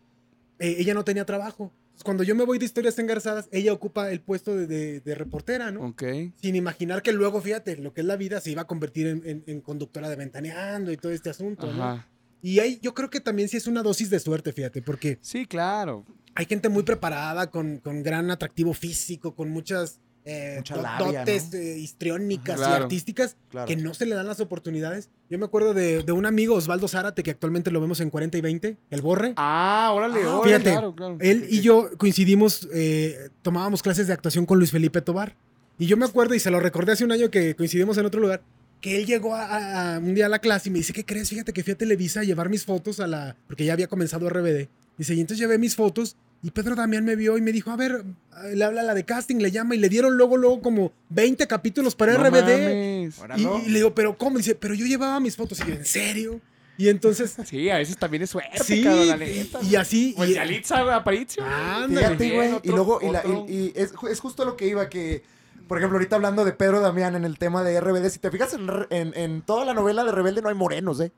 eh, ella no tenía trabajo. Cuando yo me voy de Historias Engarzadas, ella ocupa el puesto de, de- de reportera, ¿no? Ok. sin imaginar que luego, fíjate, lo que es la vida se iba a convertir en, en- en conductora de ventaneando y todo este asunto, ¿no? Y ahí yo creo que también sí es una dosis de suerte, fíjate, porque Sí, claro. hay gente muy preparada, con, con gran atractivo físico, con muchas eh, labia, dotes ¿no? eh, histriónicas Claro. y artísticas Claro. que no se le dan las oportunidades. Yo me acuerdo de, de un amigo, Osvaldo Zárate, que actualmente lo vemos en 40 y 20, el Borre. Ah, órale, Ah, órale, Fíjate, claro, claro. Él y yo coincidimos, eh, tomábamos clases de actuación con Luis Felipe Tobar. Y yo me acuerdo, y se lo recordé hace un año que coincidimos en otro lugar, que él llegó a, a- a un día a la clase y me dice, ¿qué crees? Fíjate que fui a Televisa a llevar mis fotos a la... Porque ya había comenzado RBD. Dice, y entonces llevé mis fotos y Pedro Damián me vio y me dijo, a ver, le habla la de casting, le llama y le dieron luego, luego como 20 capítulos para No RBD. Y, y le digo, ¿pero cómo? Dice, pero yo llevaba mis fotos. Y yo, ¿en serio? Y entonces... Sí, a veces también es suerte, Sí, cabrón, la y, neta. y así... Pues y- Yalitza Aparicio. Fíjate, güey. Y otro- luego, y, la- y- y es, es justo lo que iba, que, por ejemplo, ahorita hablando de Pedro Damián en el tema de RBD, si te fijas en, R- en- en toda la novela de Rebelde no hay morenos, ¿eh?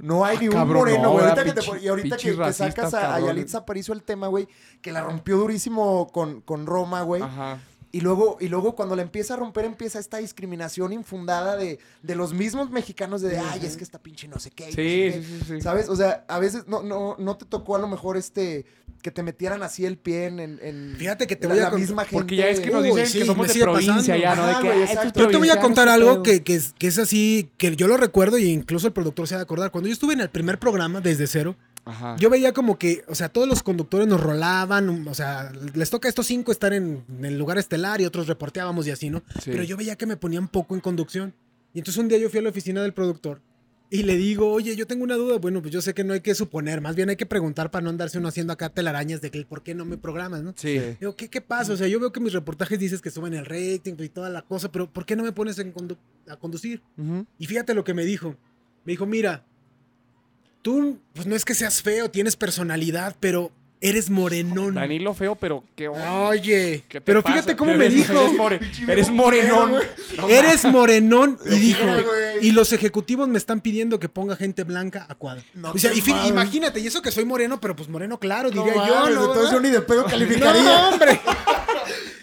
No hay Ah, ni un cabrón, moreno, no, güey. Ahorita ¿verdad? que te y ahorita que, que sacas a, a. Yalitza Aparicio el tema, güey, que la rompió durísimo con, con Roma, güey. Ajá. Y luego, y luego cuando la empieza a romper, empieza esta discriminación infundada de, de los mismos mexicanos de, ay, es que esta pinche no sé qué. y no sé Sí, qué". sí, sí, sí. ¿Sabes? O sea, a veces no, no, no te tocó a lo mejor este que te metieran así el pie en, en- Fíjate que te la, voy a la misma gente. Porque ya es que nos Uy, dicen sí, que somos me de sigue provincia pasando. ya, ¿no? De Ajá, que, güey, "Ah, estos exacto. Yo te voy a contar algo pedo". que, que es, que es así, que yo lo recuerdo y incluso el productor se va a acordar. Cuando yo estuve en el primer programa, desde cero, Ajá. yo veía como que, o sea, todos los conductores nos rolaban, o sea, les toca a estos cinco estar en, en el lugar estelar y otros reporteábamos y así, ¿no? Sí. Pero yo veía que me ponían poco en conducción. Y entonces un día yo fui a la oficina del productor y le digo, oye, yo tengo una duda. Bueno, pues yo sé que no hay que suponer, más bien hay que preguntar para no andarse uno haciendo acá telarañas de que por qué no me programas, ¿no? Sí. Digo, ¿qué, ¿qué pasa? O sea, yo veo que mis reportajes dices que suben el rating y toda la cosa, pero ¿por qué no me pones en condu- a conducir? Y fíjate lo que me dijo. Me dijo, mira, tú, pues no es que seas feo, tienes personalidad, pero eres morenón. Danilo feo, pero qué Oye, ¿Qué te pero pasa? fíjate cómo me Eres- dijo. Eres, more- eres morenón. No Eres morenón y dijo, y los ejecutivos me están pidiendo que ponga gente blanca a cuadro. No o sea, y imagínate, y eso que soy moreno, pero pues moreno claro, No diría yo, entonces yo ni de pedo calificaría. No, hombre.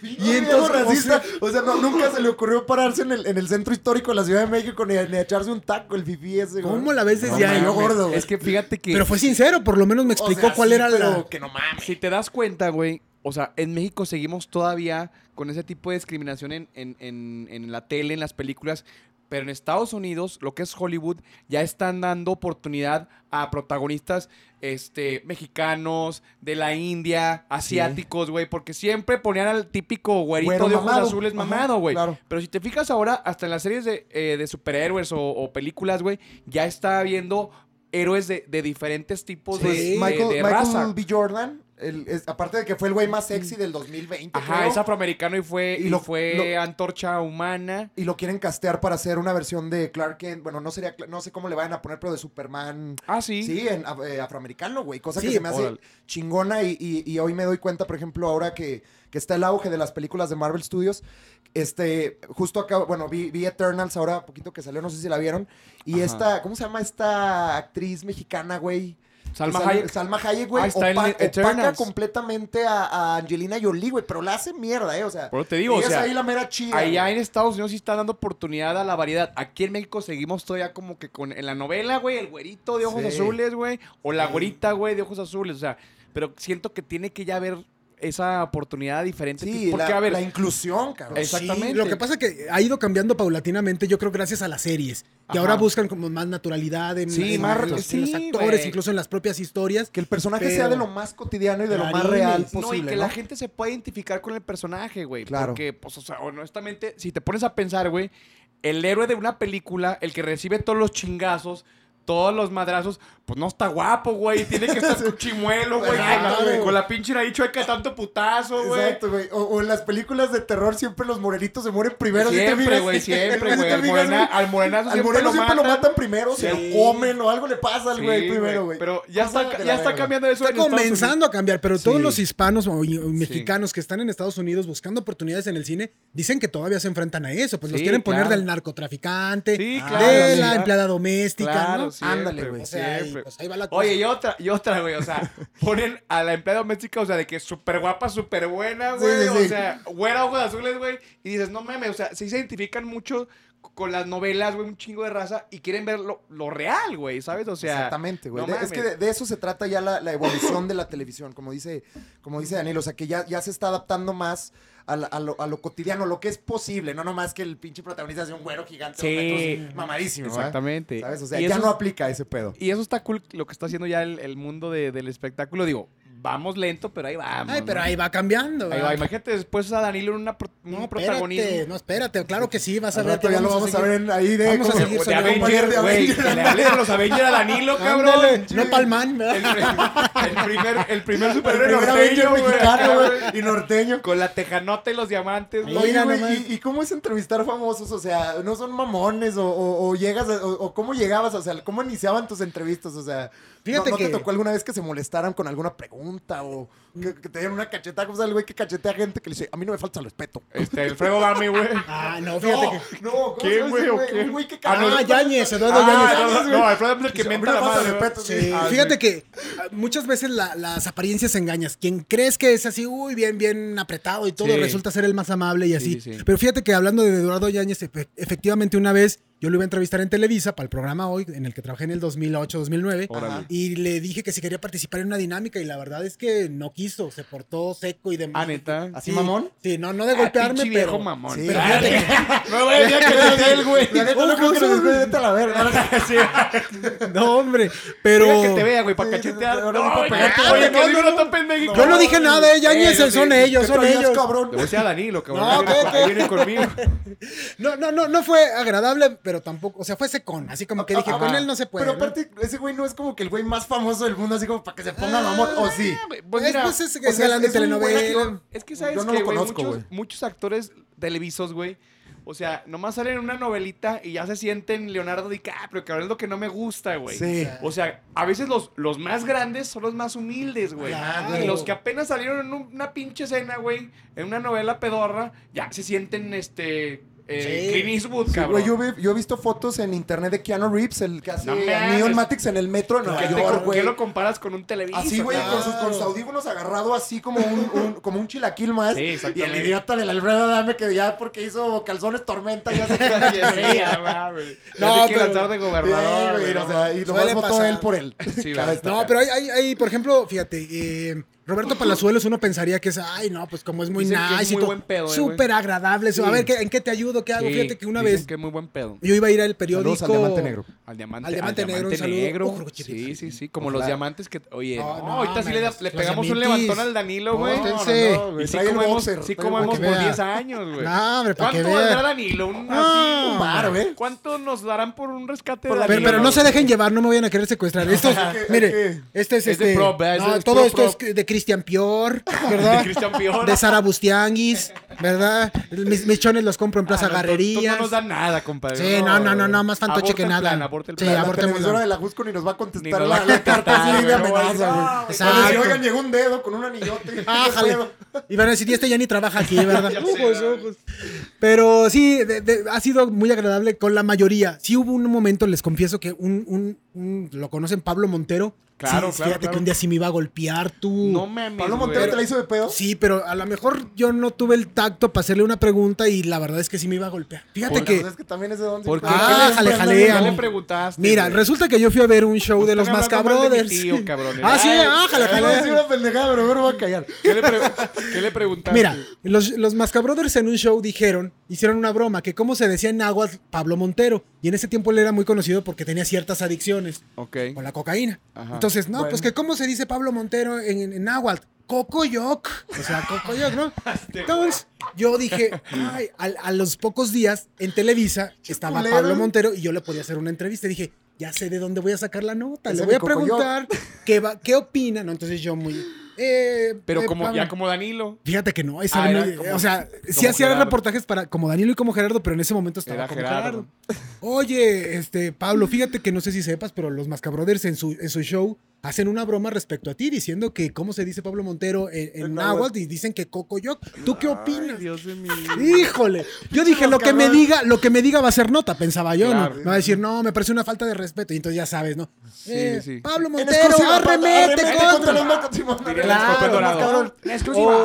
Y entonces, racista. O sea, no, nunca se le ocurrió pararse en el, en el centro histórico de la Ciudad de México ni, ni a echarse un taco, el fifí ese, güey. ¿Cómo la ves desde No, ahí? gordo, güey. Es que fíjate que. Pero fue sincero, por lo menos me explicó O sea, cuál sí, era pero la... que no mames. Si te das cuenta, güey, o sea, en México seguimos todavía con ese tipo de discriminación en, en- en- en la tele, en las películas. Pero en Estados Unidos, lo que es Hollywood, ya están dando oportunidad a protagonistas este, mexicanos, de la India, asiáticos, güey. Porque siempre ponían al típico güerito Güero de ojos mamado. azules mamado, güey. claro. Pero si te fijas ahora, hasta en las series de, eh, de superhéroes o, o películas, güey, ya está habiendo héroes de, de diferentes tipos de, Sí. de- Michael, de Michael raza. B. Jordan, el- es- aparte de que fue el güey más sexy del 2020. Ajá, creo, es afroamericano y fue, Y y lo- fue lo- antorcha humana. Y lo quieren castear para hacer una versión de Clark Kent. Bueno, no sería, no sé cómo le vayan a poner, pero de Superman. Ah, sí. Sí, en eh, afroamericano, güey. Cosa que se me hace órale. chingona. Y, y- y hoy me doy cuenta, por ejemplo, ahora que, que está el auge de las películas de Marvel Studios. Este, justo acá, bueno, vi, vi Eternals ahora, poquito que salió, no sé si la vieron. Y Ajá. esta, ¿cómo se llama esta actriz mexicana, güey? Salma Hayek. Salma Hayek, güey. Está opaca completamente a, a Angelina Jolie, güey. Pero la hace mierda, ¿eh? O sea, Pero te digo, o ella es sea, ahí la mera chida. Allá güey. en Estados Unidos sí están dando oportunidad a la variedad. Aquí en México seguimos todavía como que con en la novela, güey, el güerito de ojos Sí. azules, güey, o la güerita, güey, de ojos azules, o sea, pero siento que tiene que ya haber esa oportunidad diferente. Sí, porque, la, a ver, la inclusión, cabrón. Exactamente. Sí, lo que pasa es que ha ido cambiando paulatinamente, yo creo, gracias a las series. Que Ajá. ahora buscan como más naturalidad en, Sí, en- más- en los, sí, en los actores, incluso en las propias historias. Que el personaje Pero- sea de lo más cotidiano y de lo más real No, posible. y que ¿no? la gente se pueda identificar con el personaje, güey. Claro. Porque, pues, o sea, honestamente, si te pones a pensar, güey, el héroe de una película, el que recibe todos los chingazos, todos los madrazos, pues no está guapo, güey. Tiene que estar con chimuelo, güey. Con, la- güey. con la pinche nariz chueca tanto putazo, güey. Exacto, güey. O, o en las películas de terror siempre los morenitos se mueren primero. ¿sí te Siempre, güey, siempre, ¿Sí güey. Al, morena- al morenazo Al siempre, moreno lo, siempre matan. lo matan primero, se lo comen o algo le pasa al Sí, güey primero, güey. Pero ya está, ya está cambiando eso Está en comenzando a cambiar, pero todos Sí. los hispanos o, mexicanos que están en Estados Unidos buscando oportunidades en el cine dicen que todavía se enfrentan a eso. Pues los quieren poner del narcotraficante, Sí, claro, de la empleada doméstica, Claro, ¿no? Siempre, Ándale, güey. O sea, pues, ahí va la cosa. Oye, y otra, y otra, güey. O sea, ponen a la empleada doméstica, o sea, de que súper guapa, súper buena, Sí, güey. sí, O sea, güera, ojos azules, güey. Y dices, no mames, o sea, sí se identifican mucho con las novelas, güey, un chingo de raza y quieren ver lo, lo real, güey, ¿sabes? O sea, Exactamente, güey. no es que de eso se trata ya la, la evolución de la televisión, como dice, como dice Daniel. O sea, que ya, ya se está adaptando más a, la- a lo, a lo cotidiano, lo que es posible, no nomás que el pinche protagonista sea un güero gigante, Sí. metros, mamadísimo. Exactamente. ¿Sabes? O sea, Y ya eso no aplica ese pedo. Y eso está cool lo que está haciendo ya el, el mundo de- del espectáculo. Digo, vamos lento, pero ahí vamos. Ay, pero ¿no? ahí va cambiando. Ahí va. Imagínate después a Danilo en una pro- No, un protagonismo. espérate, no, espérate, claro que sí, vas a Al ver. rato ya lo vamos a ver en- ahí de Vamos a como- seguir de. Avenger, de güey. Avenger. Que le a los Avengers a Danilo, cabrón. Ándale, no palman, El, ¿verdad? el primer, el primer El superhéroe primer Avenger norteño, güey, mexicano, güey, y norteño. Con la tejanota y los diamantes, güey. ¿y, y cómo es entrevistar famosos? O sea, ¿no son mamones? ¿O, o- o llegas? a- o cómo llegabas? O sea, ¿cómo iniciaban tus entrevistas? O sea, Fíjate ¿no, no que- te tocó alguna vez que se molestaran con alguna pregunta? ¿O que, que te dieran una cachetada? Como sea, el güey que cachetea a gente que le dice, a mí no me falta el respeto. Este, Alfredo Gami, güey. Ah, no, fíjate No, que. no, ¿cómo ¿Quién, güey, o qué? Un güey que Ah, caga- Ah, Yáñez, Eduardo Ah, Yáñez. no, no, Alfredo es el que menta "A la mí me falta madre. respeto, sí. Ah, Fíjate que muchas veces la- las apariencias engañas. Quien crees que es así, uy, bien, bien apretado y todo, Sí. resulta ser el más amable y así. Sí, sí. Pero fíjate que hablando de Eduardo Yáñez, efe- efectivamente una vez yo lo iba a entrevistar en Televisa para el programa hoy, en el que trabajé en el 2008-2009. Órale. Y le dije que si quería participar en una dinámica y la verdad es que no quiso, se portó seco y demás. Ah, ¿neta? ¿Así Sí, mamón? Sí, no, no de Ah, golpearme, pinche pero... viejo mamón. Sí. Pero Ah, fíjate que- No, güey, ya que te él, güey. La neta, no creo que nos vete a la verga. No, hombre, pero... Pero que te vea, güey, para cachetear. No, para ya, pegarte. Oye, que no, no, no. no pendejo. Yo no dije nada, eh, Eh, no, son ellos, ¿Qué son ellos. cabrón? Le voy a decir a Danilo, cabrón. No, ¿qué, qué? Ahí viene conmigo. No, no, no, no fue agradable, pero tampoco, o sea, fue secón, así como que dije, con él no se puede. Pero aparte, ese güey no es como que el güey más famoso del mundo, así como para que se ponga mamón. ¿O sí? Pues Es, mira, es, o es sea, galán de telenovela. Es que sabes Yo no que, lo güey, conozco, muchos, güey. muchos actores televisos, güey. O sea, nomás salen en una novelita y ya se sienten Leonardo DiCaprio, que ahora es lo que no me gusta, güey. Sí. O sea, a veces los, los más grandes son los más humildes, güey. Claro. Y los que apenas salieron en un- una pinche escena, güey, en una novela pedorra, ya se sienten, este, eh, Sí. Clint Eastwood, Sí, cabrón. güey, yo, vi- yo he visto fotos en internet de Keanu Reeves, el que hace No. Neon Matrix en el metro de ¿Por Nueva York, ¿Por qué güey. lo comparas con un televisor? Así, güey, con sus, con sus audífonos agarrado así como un, un- como un chilaquil más. Sí, y el idiota del Alfredo Dame que ya porque hizo calzones tormenta ya se. No, No, pero- de gobernador. Sí, güey, güey, o sea, y nomás votó él por él. No, pero hay, hay, hay, por ejemplo, fíjate, eh, Roberto Palazuelos uno pensaría que es, ay, no, pues como es muy Dicen que es nice y muy todo, buen pedo, eh, súper agradable. Sí. A ver, ¿qué- ¿en qué te ayudo? ¿Qué hago? Sí, Fíjate que una dicen vez que es muy buen pedo. yo iba a ir al periódico. Saludos al Diamante Negro. Al diamante, Al Diamante Negro, un saludo. negro. Ojo. Sí, sí, sí. Como Ojalá. los diamantes que. Oye, No, no, no, ahorita sí le, le los pegamos un diamantes. levantón al Danilo, güey. No, güey, y sí trae el comemos, boxer, sí trae el comemos boxer. por Que 10 vea. años, güey. No, hombre, para que ¿Cuánto vea. valdrá Danilo? Un, No, así, un varo, ¿eh? ¿Cuánto nos darán por un rescate de Pero, Danilo? pero no se dejen llevar, no me vayan a querer secuestrar. Esto es, mire, este es Es de este. prop, ¿verdad? no, Es todo pro, esto es de Christian Pior, ¿verdad? De Christian Pior. De Sara Bustianguis, ¿verdad? Mis, mis chones los compro en Plaza Ah, no, Garrerías. No nos dan nada, compadre. Sí, no, no, no, no, más fantoche que nada. plan, el Sí. La televisora de la Jusco ni nos va a contestar nos la, carta de amenaza, "No, güey. güey". Exacto. Oigan, llegó un dedo con un anillote. ¿Qué Ájale. pedo? Y van a decir, y este ya ni trabaja aquí, ¿verdad? Ojos, ojos. Pero sí, de- de- ha sido muy agradable con la mayoría. Sí hubo un momento, les confieso, que un, un- un- lo conocen Pablo Montero. Claro, Sí, claro, Fíjate claro. que un día sí me iba a golpear tú. No me Pablo Montero te la hizo de pedo. Sí, pero a lo mejor yo no tuve el tacto para hacerle una pregunta y la verdad es que sí me iba a golpear. Fíjate Porque, que, pues, es que también es de dónde. ¿Por qué? Ah, jale, jale, ¿Qué amigo. le preguntaste? mira, güey? resulta que yo fui a ver un show de los mi Brothers. tío, cabrones. ah, sí, ah, jale, Iba a decir jale. una pendejada, pero mejor me voy a callar. ¿Qué le, pre- ¿Qué le preguntaste? Mira, los, los Masca Brothers en un show dijeron, hicieron una broma, que cómo se decía en náhuatl Pablo Montero. Y en ese tiempo él era muy conocido porque tenía ciertas adicciones Ok. con la cocaína. Ajá. Entonces, no, Bueno. pues que cómo se dice Pablo Montero en, en, en náhuatl. Cocoyoc. O sea, Cocoyoc, ¿no? Entonces, yo dije, ay, a, los pocos días en Televisa estaba. Pablo Montero y yo le podía hacer una entrevista. Y dije, ya sé de dónde voy a sacar la nota. Le voy a preguntar qué, va, qué opina. ¿no? Entonces yo muy... eh, Pero eh, como, ya como Danilo. Fíjate que no, esa Ah, no- era como- o sea, sí hacía Gerardo. reportajes para como Danilo y como Gerardo, pero en ese momento estaba Era como Gerardo. Gerardo. Oye, este Pablo, fíjate que no sé si sepas, pero los Mascabrothers en su, en su show hacen una broma respecto a ti diciendo que cómo se dice Pablo Montero en, en náhuatl y dicen que Cocoyoc. ¿Tú qué opinas? Dios de mi... Híjole, yo dije lo que me diga, lo que me diga va a ser nota, pensaba yo, Claro. ¿no? Me va a decir, no, me parece una falta de respeto. Y entonces ya sabes, ¿no? Sí, Eh, sí. Pablo Montero, arremete, arremete contra. Claro. Exclusiva.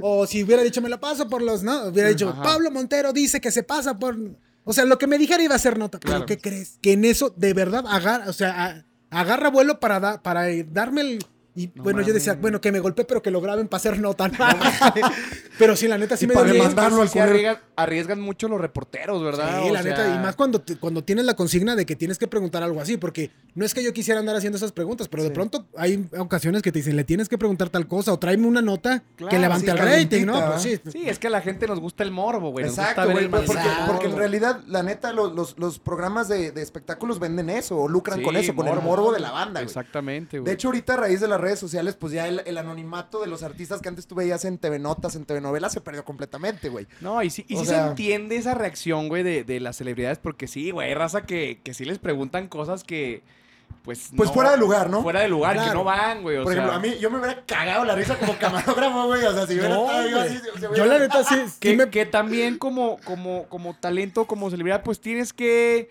O, o si hubiera dicho, me la paso por los, ¿no? Hubiera dicho, Ajá. Pablo Montero dice que se pasa por. O sea, lo que me dijera iba a ser nota. Claro. Pero ¿qué crees? Que en eso, de verdad, agarra, o sea, a- agarra vuelo para, da- para eh, darme el. Y bueno, yo decía, bueno, que me golpeé, pero que lo graben para hacer nota. pero sí, la neta sí Y me para dio al culero. arriesgan, arriesgan mucho los reporteros, ¿verdad? Sí, O la sea, neta, y más cuando, te- cuando tienes la consigna de que tienes que preguntar algo así, porque no es que yo quisiera andar haciendo esas preguntas, pero de pronto hay ocasiones que te dicen, le tienes que preguntar tal cosa o tráeme una nota Claro, que levante sí, el rating, ¿no? Pues sí. Sí, es que a la gente nos gusta el morbo, güey. Exacto, güey, porque, en realidad, la neta, los, los- los programas de, de espectáculos venden eso, o lucran Sí, con eso, con el morbo de la banda, güey. Exactamente, güey. De hecho, ahorita a raíz de las redes sociales, pues ya el, el anonimato de los artistas que antes tú veías en TV Notas, en TV Novelas, se perdió completamente, güey. No, y sí, y sí sea- se entiende esa reacción, güey, de, de las celebridades, porque sí, güey, hay raza que, que sí les preguntan cosas que, pues. Pues no- fuera de lugar, ¿no? Fuera de lugar, que no van, güey. o Por ejemplo, sea, a mí, yo me hubiera cagado la risa como camarógrafo, güey. O sea, si hubiera No, estado yo así, se- se Yo la neta sí, sí Que, me- que también como, como, como talento, como celebridad, pues tienes que.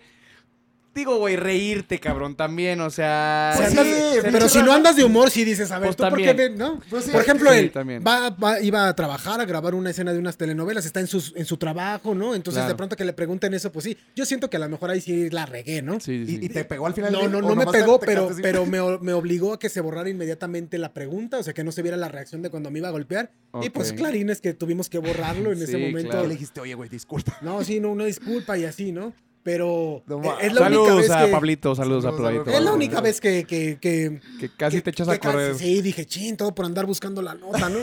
Digo, güey, reírte, cabrón, también, o sea. Pues sí, andas- pero pinche si no andas de humor, sí dices, a ver, Pues ¿tú por qué también. no? Pues sí. por ejemplo, Sí, él también. va, va- iba a trabajar, a grabar una escena de unas telenovelas, está en, sus, en su trabajo, ¿no? Entonces, Claro. de pronto que le pregunten eso, pues sí, yo siento que a lo mejor ahí sí la regué, ¿no? Sí, sí, Y, sí. y te pegó al final. No, no, no me pegó, te pero, pero me, me obligó a que se borrara inmediatamente la pregunta, o sea, que no se viera la reacción de cuando me iba a golpear. Y pues clarines que tuvimos que borrarlo en ese momento. claro. Y le dijiste, oye, güey, disculpa. No, sí, no, una disculpa y así, ¿no? Pero No ma- es la única Saludos vez a que... Pablito, saludos, Saludos, a Pablito. Es la única vez que, que, que, Que casi que- te echas a correr. casi- sí, dije, chin, todo por andar buscando la nota, ¿no?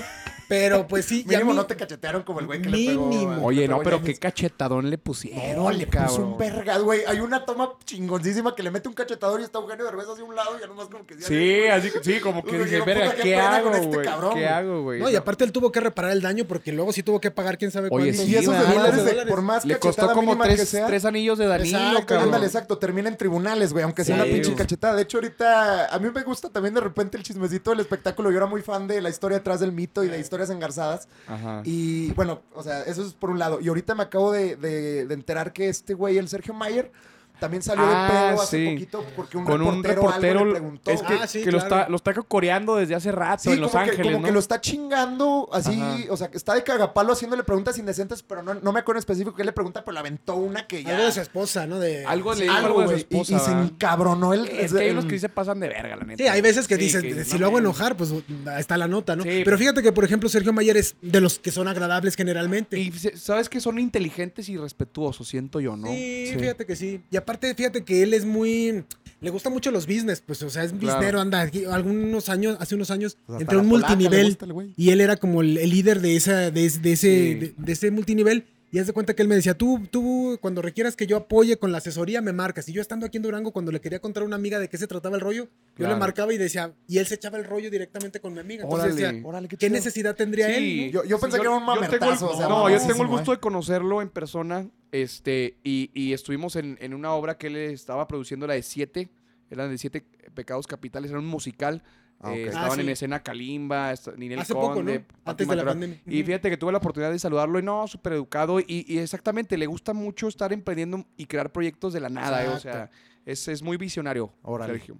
Pero pues sí, Mínimo mí- no te cachetearon como el güey que le pegó. Mínimo. Oye, no, pero qué cachetadón le pusieron, No, le puso cabrón. un verga, güey. Hay una toma chingoncísima que le mete un cachetador y está Eugenio Derbez hacia un lado y ya nomás como que... Sí, así, sí, como que puta, verga, qué ¿qué pena hago, con este güey? cabrón, ¿Qué hago, güey? No, y aparte él tuvo que reparar el daño porque luego sí tuvo que pagar quién sabe Oye, cuántos sí, Y esos de dólares, de- por más Le costó como tres, sea. tres anillos de Danilo, Exacto, cabrón. ándale, exacto. Termina en tribunales, güey, aunque sea Sí, una pinche cachetada. De hecho, ahorita a mí me gusta también de repente el chismecito del espectáculo. Yo era muy fan de la historia atrás del mito y de historias engarzadas. Ajá. Y bueno, o sea, eso es por un lado. Y ahorita me acabo de, de- de enterar que este güey, el Sergio Mayer, también salió de Ah, pedo hace sí. poquito porque un Con un reportero, algo le preguntó. Es que, Ah, sí, que lo, está, lo está coreando desde hace rato Sí, en Los como, que, Ángeles, como ¿no? que lo está chingando así, Ajá. o sea, que está de cagapalo haciéndole preguntas indecentes, pero no, no me acuerdo en específico qué le pregunta, pero le aventó una que ya... Algo de su esposa, ¿no? De... Algo le dijo algo de su güey, y- esposa. y, se encabronó el... Es que hay unos que sí se pasan de verga, la neta. Sí, hay veces que Sí, dicen, dices, si no lo hago enojar, pues ahí está la nota, ¿no? Sí. Pero fíjate que, por ejemplo, Sergio Mayer es de los que son agradables generalmente. Y sabes que son inteligentes y respetuosos, siento yo, ¿no? Sí, fíjate que sí. Y aparte, fíjate que él es muy. Le gusta mucho los business, pues, o sea, es Claro. anda. aquí- Algunos años, hace unos años, entre un multinivel. gusta. Y él era como el, el líder de, esa, de, ese- de ese, Sí. de, de ese multinivel. Y haz de cuenta que él me decía, tú, tú, cuando requieras que yo apoye con la asesoría, me marcas. Y yo estando aquí en Durango, cuando le quería contar a una amiga de qué se trataba el rollo, yo Claro. le marcaba y decía, y él se echaba el rollo directamente con mi amiga. Entonces Órale. decía, Órale, qué ¿qué chido. necesidad tendría Sí. él? no? Yo- yo pensé que era un tengo el- mamertazo, o sea, no, yo tengo el gusto ¿eh? de conocerlo en persona. Este, y, y estuvimos en, en una obra que él estaba produciendo, la de siete. Eran de siete pecados capitales, era un musical. Ah, Eh, ok. estaban Ah, sí. en escena Kalimba, Ninel Hace poco, ¿no? Antes de la pandemia. Y fíjate que tuve la oportunidad de saludarlo y no, súper educado. Y, y exactamente, le gusta mucho estar emprendiendo y crear proyectos de la nada. eh, o sea, es, es muy visionario, Órale. Sergio.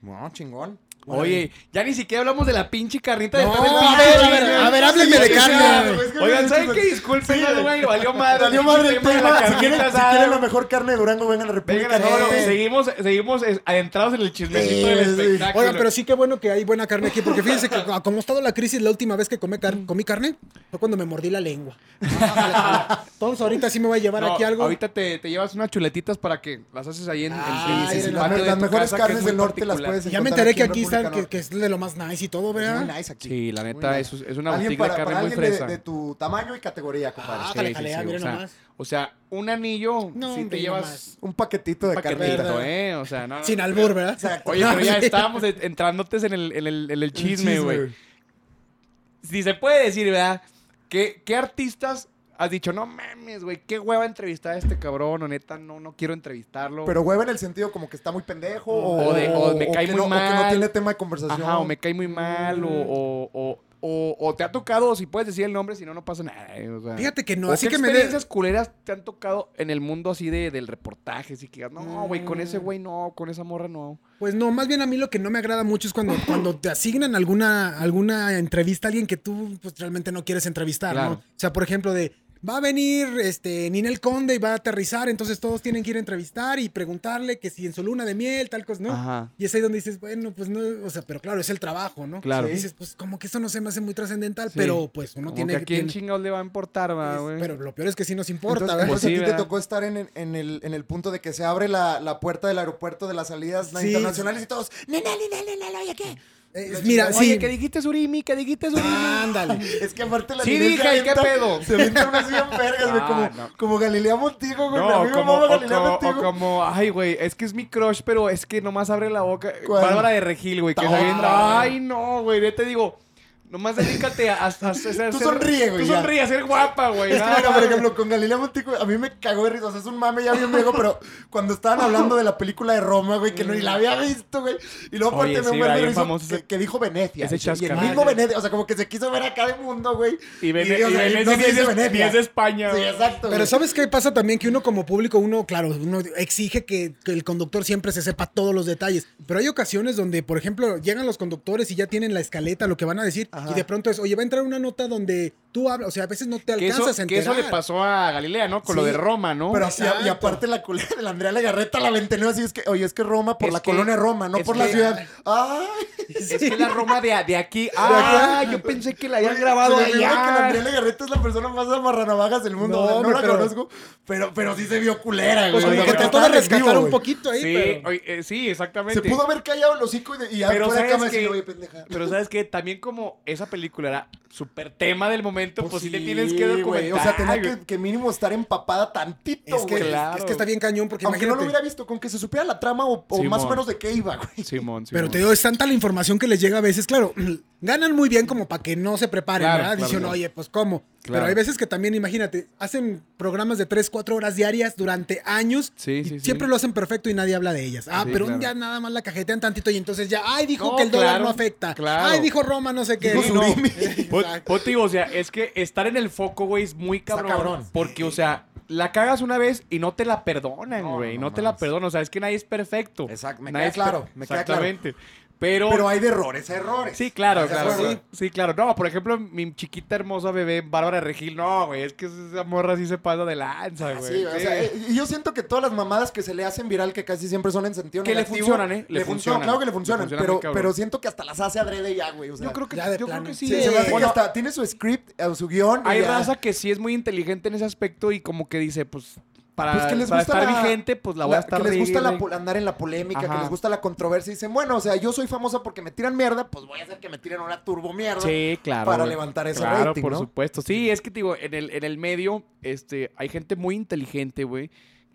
No, chingón. Oye, ya ni siquiera hablamos de la pinche carnita No, después del a pinche ver, a ver, a ver, háblenme de carne. Oigan, ¿saben qué? Disculpen, Sí. güey, valió madre. Valió madre el tema de Si quieren, si quieren la mejor carne de Durango, vengan a República. Venga, no, no, seguimos, seguimos eh, adentrados en el chismecito Sí, del espectáculo. Oigan, pero sí que bueno que hay buena carne aquí, porque fíjense que como ha estado la crisis, la última vez que comí, car- comí carne fue cuando me mordí la lengua. Entonces ahorita sí me voy a llevar No, aquí algo. Ahorita te, te llevas unas chuletitas para que las haces ahí en, Ah, el sí, Las, patio de las mejores carnes del norte las puedes Ya me enteré que aquí República que, es de lo más nice y todo, Es ¿verdad? muy nice aquí. Sí, la neta, es, es una boutique de para, carne para muy alguien de, fresa. de tu tamaño y categoría, compadre. Ah, Sí, jale, sí, jale, sí, ah, mira o, sea, nomás. o sea, un anillo, No, sí te llevas nomás. Un paquetito de un carne. paquetito. ¿eh? O sea, no, Sin albur, ¿verdad? Exacto. Oye, pero ya estábamos de- entrándotes en el, en el, en el chisme, güey. güey. Si se puede decir, ¿verdad? ¿Qué, qué artistas has dicho? No mames, güey, qué hueva entrevistar a este cabrón, o neta, no, no quiero entrevistarlo. Pero hueva en el sentido como que está muy pendejo o, O de- o me cae que muy no, o que no mal. tiene tema de conversación. Ajá, o me cae muy mal, o, o, o, o- o te ha tocado, si puedes decir el nombre, si no, no pasa nada. eh, o sea. Fíjate que no, ¿O así qué que me de... experiencias culeras te han tocado en el mundo así de, del reportaje? Así que no, güey, con Mm. ese güey no, con esa morra no. Pues no, más bien a mí lo que no me agrada mucho es cuando, cuando te asignan alguna, alguna entrevista a alguien que tú pues, realmente no quieres entrevistar, Claro. ¿no? O sea, por ejemplo, de va a venir este Ninel Conde y va a aterrizar, entonces todos tienen que ir a entrevistar y preguntarle que si en su luna de miel, tal cosa, ¿no? Ajá. Y es ahí donde dices, bueno, pues no, o sea, pero claro, es el trabajo, ¿no? Claro. Y dices, pues como que eso no se me hace muy trascendental, Sí. pero pues uno Como tiene que a quién tiene- chingados le va a importar, güey. Pero lo peor es que sí nos importa, Entonces, ¿verdad? Pues entonces sí, a ti te ¿verdad? tocó estar en, el- en el, en el punto de que se abre la, la puerta del aeropuerto de las salidas Sí. internacionales y todos, nena, nena, nena, oye, ¿qué? Eh, mira, Oye, sí. ¿qué dijiste, Surimi? ¿Qué dijiste, Surimi? Ándale. Es que aparte la Sí, dije, ¿y qué avienta- pedo? Se avienta unas 100 vergas, güey, Ah, como, no. como Galilea Montigo, güey. No, como, o, Galilea como, Montigo. o como, ay, güey, es que es mi crush, pero es que nomás abre la boca. ¿Cuál? Bárbara de Regil, güey, que avienta. no. Ay, no, güey, yo te digo, nomás dedícate a, a, a- a ser- Tú sonríe, güey, Tú sonríe, a ser guapa, güey. Es que, más, por ejemplo, con Galilea Montijo, a mí me cagó de risa. O sea, es un mame ya bien viejo, pero cuando estaban hablando de la película de Roma, güey, que no ni la había visto, güey. Y luego aparte sí, me muerde que, que dijo Venecia. ese y el mismo Venecia, o sea, como que se quiso ver acá de mundo, güey. Y, Vene- o y Venecia no es de- ni Venecia. es de España. Sí, exacto. Pero güey. ¿sabes qué pasa también? Que uno como público, uno, claro, uno exige que, que el conductor siempre se sepa todos los detalles. Pero hay ocasiones donde, por ejemplo, llegan los conductores y ya tienen la escaleta, lo que van a decir, Ajá. y de pronto es, oye, va a entrar una nota donde tú hablas, o sea, a veces no te Que eso, alcanzas a que eso enterar. le pasó a Galilea, ¿no? Con lo de Roma, ¿no? Pero sí, y aparte la culera de la Andrea Legarreta la ventenó así, es que, oye, es que Roma por Es la que- colonia Roma, no por la que- ciudad. Ay, Es que la Roma de, de aquí. Ah, yo pensé que la habían grabado figura que la allá. Andrea Legarreta es la persona más amarranavajas del mundo. No, o sea, no hombre, la pero- conozco, pero, pero sí se vio culera, Pues güey. como O que trató de rescatar vivo, un poquito ahí, Sí, pero... oye, eh, sí, exactamente. Se pudo haber callado el hocico y, de- y ya Pero ¿sabes decirle, oye, pendeja. Pero sabes que también como esa película era súper tema del momento, pues, sí, le sí, tienes que documentar. O sea, tenía que, que mínimo estar empapada tantito, Es que, claro. es que está bien cañón porque Aunque no lo hubiera visto, con que se supiera la trama o, más o menos de qué iba, güey. Simón, Pero Simón. te digo, es tanta la información que les llega a veces, claro, ganan muy bien como para que no se preparen, Claro, ¿verdad? claro, Dicen, claro. oye, pues cómo. Claro. Pero hay veces que también, imagínate, hacen programas de 3, 4 horas diarias durante años. Sí, y sí, sí. siempre lo hacen perfecto y nadie habla de ellas. Ah, Sí, pero un día nada más la cajetean tantito y entonces ya, ay, dijo No, que el dólar no afecta. claro. Ay, dijo Roma, no sé qué. No. Digo, o sea, es que estar en el foco, güey, es muy cabrón. cabrón. Porque, o sea, la cagas una vez y no te la perdonan, güey. no No, te la perdonan. O sea, es que nadie es perfecto. Exacto, me Nadie queda claro, me queda claro. Pero, Pero hay de errores, a errores. Sí, claro, ¿Estás de claro. Sí, sí, claro. No, por ejemplo, mi chiquita hermosa bebé, Bárbara Regil, no, güey, es que esa morra sí se pasa de lanza, Ah, güey. Sí, o sea, eh, y yo siento que todas las mamadas que se le hacen viral, que casi siempre son en sentido Que le negativo, funcionan, ¿eh? Le Le, funcionan, funcionan. claro que le Le funcionan, pero, pero siento que hasta las hace adrede ya, güey. O sea, yo creo que, ya de yo creo plano. que sí. sí, se me hace que Bueno, hasta tiene su script, eh, su guion. hay ya. raza que sí es muy inteligente en ese aspecto y como que dice, pues, para, Pues que les para gusta estar la- vigente, pues la voy La- a estar que les gusta la andar en la polémica, Ajá. que les gusta la controversia. Y dicen, bueno, o sea, yo soy famosa porque me tiran mierda, pues voy a hacer que me tiren una turbo mierda. Sí, claro. para güey. levantar ese Claro, rating, por ¿no? supuesto. Sí, es que te digo, en el, en el medio, este, hay gente muy inteligente, güey,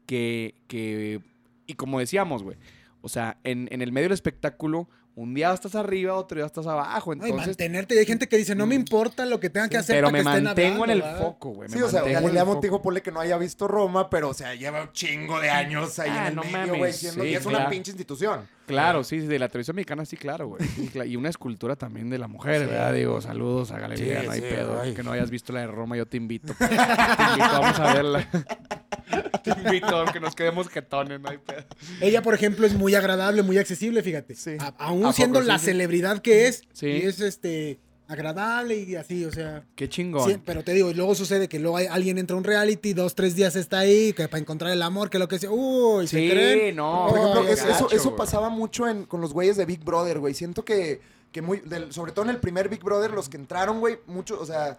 que, que, y como decíamos, güey, o sea, en, en el medio del espectáculo, un día estás arriba, otro día estás abajo, entonces, mantenerte. Y hay gente que dice, no me importa lo que tenga que hacer pero para me que estén mantengo en el foco, güey. Sí, o sea, Galilea. Montijo ponle que no haya visto Roma, pero, o sea, lleva un chingo de años ahí Ah, en el no medio, güey, siendo- sí, y es una pinche institución. Claro, sí, sí, de la televisión mexicana sí, claro, güey. Sí, Y una escultura también de la mujer, ¿verdad? Digo, saludos a Sí, no hay pedo. ay. Que no hayas visto la de Roma, yo te invito. te invito, vamos a verla. te invito, aunque nos quedemos jetones, no hay pedo. Ella, por ejemplo, es muy agradable, muy accesible, fíjate. Sí. A- aún ¿A poco siendo la celebridad que es. Y es este agradable y así, o sea. Qué chingón. sí, pero te digo, y luego sucede que luego hay- alguien entra a un reality, dos, tres días está ahí, que para encontrar el amor, que lo que sea. Uy, ¿se Sí, creen? no. Por ejemplo, Ay, es- gacho, eso, eso güey. pasaba mucho en, con los güeyes de Big Brother, güey. Siento que, que muy, del- sobre todo en el primer Big Brother, los que entraron, güey, muchos, o sea,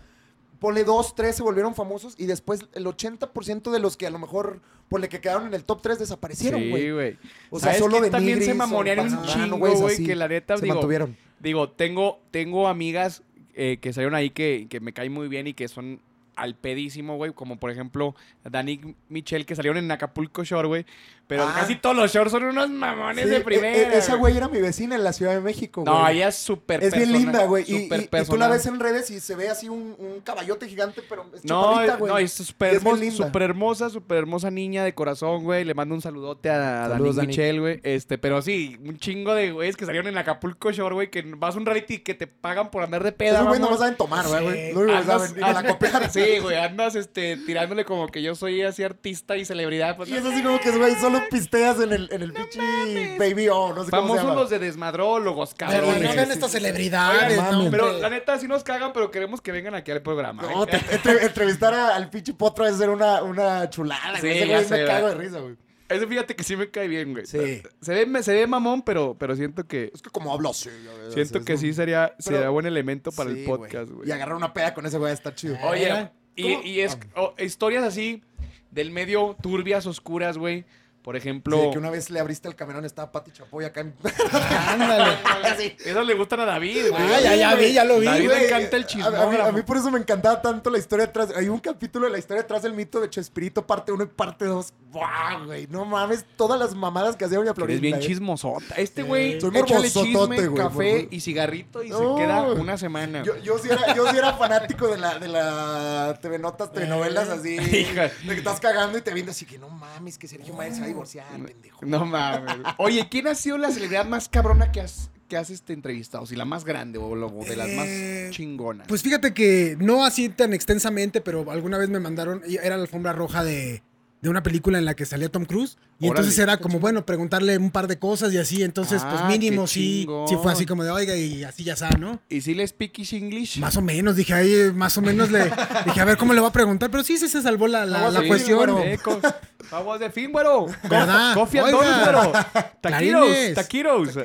ponle dos, tres se volvieron famosos y después el 80% de los que a lo mejor, ponle que quedaron en el top 3 desaparecieron, güey. Sí, güey. O sea, ¿Sabes solo de también Nigris se o mamonean un chingo, güey, que la neta, se digo, mantuvieron. Digo, tengo, tengo amigas eh, que salieron ahí que, que me caen muy bien y que son al pedísimo, güey. Como por ejemplo, Dani Michelle, que salieron en Acapulco Shore, güey. Pero Ah. casi todos los shorts son unos mamones Sí, de e- primera. e- esa güey era mi vecina en la Ciudad de México, güey. No, ella es súper Es bien linda, güey. Y, y- y tú la ves en redes y se ve así un, un caballote gigante, pero es No, güey. no, es súper hermosa, linda. súper hermosa, súper hermosa niña de corazón, güey. Le mando un saludote a, a Saludos, Dani güey. Este, pero sí, un chingo de güeyes que salieron en Acapulco Shore, güey, que vas a un reality que te pagan por andar de peda, güey no lo saben tomar, güey, Sí. güey. Lo saben, me la copiar. Sí, güey, andas este, tirándole como que yo soy así artista y celebridad. Pues, Y es así como que, güey, solo pisteas en el, en el pinche Baby O, no sé cómo se famosos llama. los de desmadrólogos, Pero cabrones. no vean estas celebridades, Oigan, no. Pero la neta sí nos cagan, pero queremos que vengan aquí al programa. No, ¿eh? te- entre- entrevistar a- al pinche potro es ser una, una chulada, Sí, güey. Ese ya güey sé, me cago de risa, güey. Ese fíjate que sí me cae bien, güey. Sí. Se ve, se ve mamón, pero, pero siento que Es que como hablo así, ya ves, siento es que un- sí sería, Pero- sería buen elemento para Sí, el podcast, güey. Y agarrar una peda con ese güey está chido. Oye, Era- y, y es o- historias así del medio turbias, oscuras, güey. Por ejemplo. Sí, que una vez le abriste el camerón, estaba Pati Chapoy acá en... Ándale. Sí. Esas le gustan a David, güey. Ah, ya, ya vi, ya lo vi, David güey. le encanta el A- chismógrafo. A, mí, a mí por eso me encantaba tanto la historia detrás. Hay un capítulo de la historia detrás del mito de Chespirito, parte 1 y parte 2. ¡Wow, güey! No mames, todas las mamadas que hacía Doña Florinda. bien ¿eh? chismosota. Este Sí. güey, Soy échale chisme, güey, café morbo- y cigarrito y No. se queda una semana. Yo, yo, sí era, yo sí era fanático de la, de la TV Notas, telenovelas así. Hija. De que estás cagando y te viendo así que no mames, que Sergio Mayer se va a divorciar, pendejo. No mames. Oye, ¿quién ha sido la celebridad más cabrona que has, que has este, entrevistado? Si la más grande o, lo- de las más Eh, chingonas. Pues fíjate que no así tan extensamente, pero alguna vez me mandaron, era la alfombra roja de, de una película en la que salía Tom Cruise. Y Órale. entonces era como, bueno, preguntarle un par de cosas y así. Entonces, Ah, pues mínimo qué sí, sí fue así como de, oiga, y así ya sabe, ¿no? ¿Y si le speakish English? Más o menos, dije ahí, más o menos le dije, a ver cómo le va a preguntar, pero sí, sí se salvó la, la, la cuestión. Eh, Vamos de fin, güero. Oiga. donuts, güero. Taquiros, taquiros.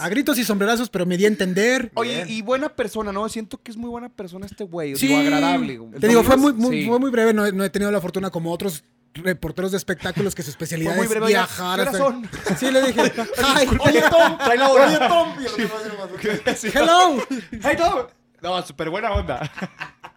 A gritos y sombrerazos, pero me di a entender. Oye, Bien. y buena persona, ¿no? Siento que es muy buena persona este güey. Sí, Digo, agradable. Te digo, fue muy, muy, Sí. fue muy breve, no he tenido la fortuna como otros reporteros de espectáculos que su especialidad muy es breve, viajar. Sí, le dije, hi, Oye, Tom, Trae la. Oye, Tom. Hello. Hey, Tom. No, súper buena onda.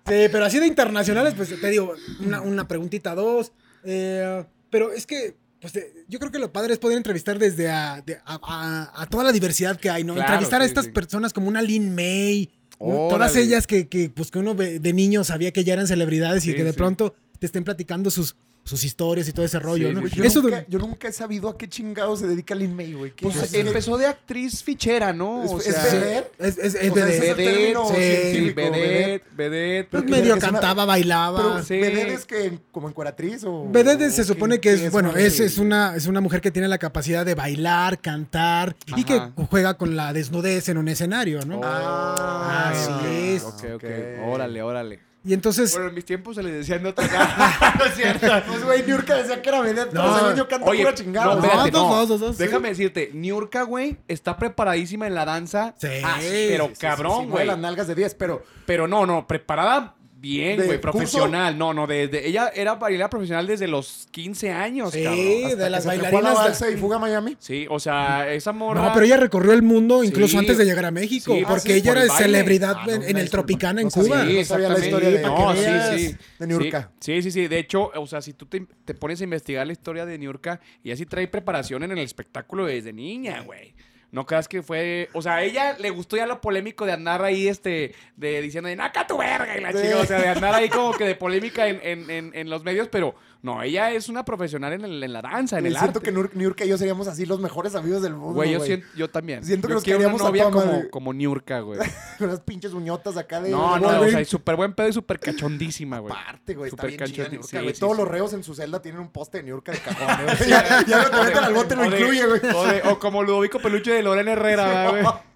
Sí, pero así de internacionales, pues te digo, una, una preguntita, dos. eh, pero es que, pues de- yo creo que lo padre es poder entrevistar desde a, de- a- a- a toda la diversidad que hay, ¿no? Claro, entrevistar a estas sí. personas como una Lin May, todas ellas que, que, pues, que uno de niño sabía que ya eran celebridades y que de pronto te estén platicando sus, sus historias y todo ese rollo, Sí, ¿no? Yo, Eso nunca, yo nunca he sabido a qué chingado se dedica Lin May, güey. ¿Qué Pues es? empezó de actriz fichera, ¿no? Es- O es vedette. es, vedette. vedette, sí, vedette, vedette. Pues medio una- cantaba, bailaba. Pero sí. vedette es que como encueratriz o... Vedette se supone que es, bueno, es, es, una, es una mujer que tiene la capacidad de bailar, cantar y que juega con la desnudez en un escenario, ¿no? Ah, Así es. Ok. Ok. Órale, órale. Y entonces, Bueno, en mis tiempos se les decían de otra cara. no es cierto. Pues, güey, Niurka decía que era vedette, pero No. según yo canta Oye, pura chingada. no, ¿no? espérate, dos, no. dos, dos, dos, sí. Déjame decirte, Niurka, güey, está preparadísima en la danza. Sí. Ah, pero Sí, sí, sí, cabrón, sí, güey. las nalgas de 10, pero... Pero no, no, preparada bien, ¿De güey, curso? profesional. No, no, desde ella era bailarina profesional desde los 15 años, Sí. cabrón. hasta de las bailarinas de- balsa y fuga a Miami. Sí, o sea, esa morra. no, pero ella recorrió el mundo incluso Sí. antes de llegar a México, Sí, porque ah, sí, ella por era el celebridad Ah, no, en, el. Tropicana en. Cuba. Sí, No sabía la historia de- No, sí, sí. de Niurka. Sí, sí, sí. De hecho, o sea, si tú te, te pones a investigar la historia de Niurka, y así trae preparación en el espectáculo desde niña, güey. No creas que fue. O sea, a ella le gustó ya lo polémico de andar ahí, este, de diciendo, de naca tu verga y la chica. O sea, de andar ahí como que de polémica en, en, en, en los medios, pero no, ella es una profesional en, el- en la danza, en Güey, el siento arte. que Nur- Niurka y yo seríamos así los mejores amigos del mundo, Güey, yo, siento, yo también. Siento que yo nos queríamos novia como, como Niurka, güey. Con unas pinches uñotas acá de... No, no, o sea, y súper buen pedo y súper cachondísima, güey. Aparte, güey, Súper Niurka, sí, sí, Todos sí. los reos en su celda tienen un poste de Niurka de cajón, güey. ya, ya no te meten al bote, lo incluye, güey. O como Ludovico Peluche de Lorena Herrera, ¿verdad, güey.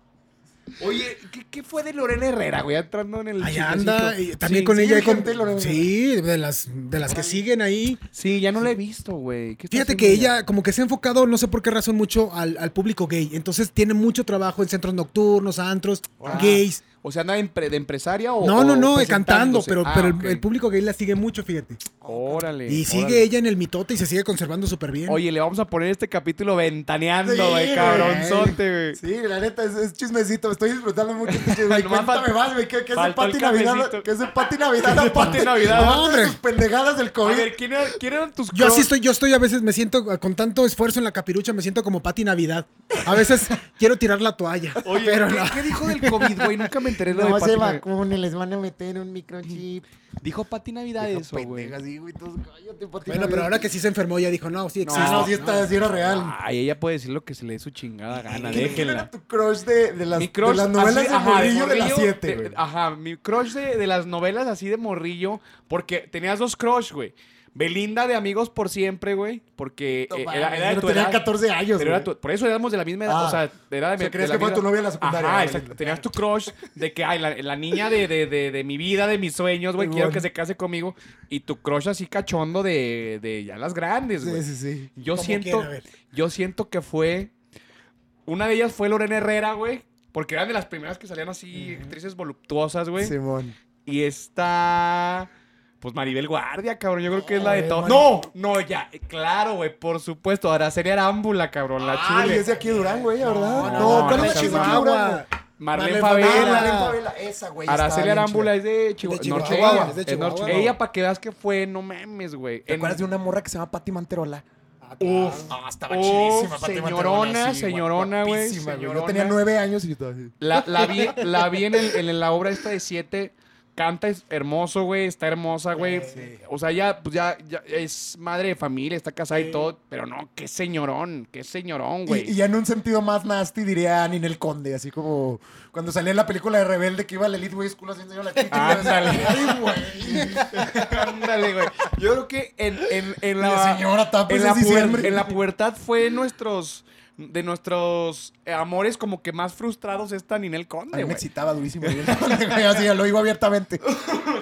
Oye, ¿qué, qué fue de Lorena Herrera, güey? Entrando en el Ahí chismecito. anda, y también Sí, con sí, ella. y con- sí, de las, de las que siguen ahí. Sí, ya no la he visto, güey. ¿Qué está Fíjate que ella como que se ha enfocado, no sé por qué razón, mucho al, al público gay. Entonces tiene mucho trabajo en centros nocturnos, antros, gays. O sea, anda de, empre- de empresaria o No, no, no, cantando, pero, Ah, pero el- público gay la sigue mucho, fíjate. Órale. Y sigue órale. ella en el mitote y se sigue conservando súper bien. Oye, le vamos a poner este capítulo ventaneando, Sí, güey, güey. cabronzote, güey. Sí, la neta, es, es chismecito. Estoy disfrutando mucho este Cuéntame más, güey. ¿Qué, qué es el Pati Navidad? ¿Qué es Pati Navidad? de aparte- Pati Navidad? No, hombre. pendejadas del A COVID. ver, ¿quién, era- quién eran tus Yo así estoy, yo estoy a veces, me siento con tanto esfuerzo en la capirucha, me siento como Pati Navidad. A veces quiero tirar la toalla. Oye, pero ¿qué, no. qué dijo del COVID, güey? Nunca me enteré de lo de No Pati se vacunen, les van a meter un microchip. Dijo Pati Navidad Dijo eso, güey. pendeja, sí, güey, todos, cállate, Pati Bueno, Navidad. pero ahora que sí se enfermó, ya dijo, no, sí existe. No, sí, está, sí era real. Ay, ella puede decir lo que se le dé su chingada gana, ¿Quién, quién era déjenla. tu crush de, de, las, Mi crush, de las novelas así, de ajá, morrillo de las morrillo, 7, de- güey? Ajá, mi crush de, de las novelas así de morrillo, porque tenías dos crush, güey. Belinda de Amigos por Siempre, güey, porque No eh, era, era de pero tu tenía edad. 14 años, Pero era güey. tu- por eso éramos de la misma edad, Ah. o sea, era de, O sea, creías que fue tu novia en la secundaria, Ajá, ¿no? exacto. Tenías tu crush de que, ay, la, la niña de, de, de, de mi vida, de mis sueños, güey, quiero bueno. que se case conmigo. Y tu crush así cachondo de, de ya las grandes, güey. Sí, sí, sí. Yo Como siento, quiera, yo siento que fue. Una de ellas fue Lorena Herrera, güey. Porque eran de las primeras que salían así, actrices voluptuosas, güey. Simón. Y esta. Pues Maribel Guardia, cabrón. Yo creo que es la de Ay, todo. No, no, ya. Claro, güey. Por supuesto. Araceli Arámbula, cabrón. La Ay, chile. es de aquí de Durango, güey, ¿verdad? No, No, no, ¿cuál no, es la chica de Durango? Marlene Favela. Ah, Favela. Marlene Favela, esa, güey. Araceli Arámbula es de Chihuahua. De Chihuahua, es de es Chihuahua. Ella, para que veas que fue, no memes, güey. ¿Te En- acuerdas de una morra que se llama Patti Manterola? Uf, Ah, estaba Uf, chidísima, Pati señorona, Manterola, sí, señorona, güey, Yo tenía nueve años y todo. La, la vi, la vi en, el- en la obra esta de siete. Canta es hermoso, güey. Está hermosa, güey. O sea, ya, pues ya, ya es madre de familia, está casada y todo. Pero no, qué señorón, qué señorón, güey. y ya en un sentido más nasty diría Ninel Conde, así como cuando salía en la película de Rebelde que iba al Elite Way School así enseñó la chica. Ándale. Ay, güey. Ándale, güey. Yo creo que en, en, en La la, señora Tapes en, la es diciembre. puber- en la pubertad fue nuestros de nuestros eh, amores como que más frustrados esta Ninel A Conde, mí me excitaba durísimo. Ninel Conde, güey, así lo digo abiertamente.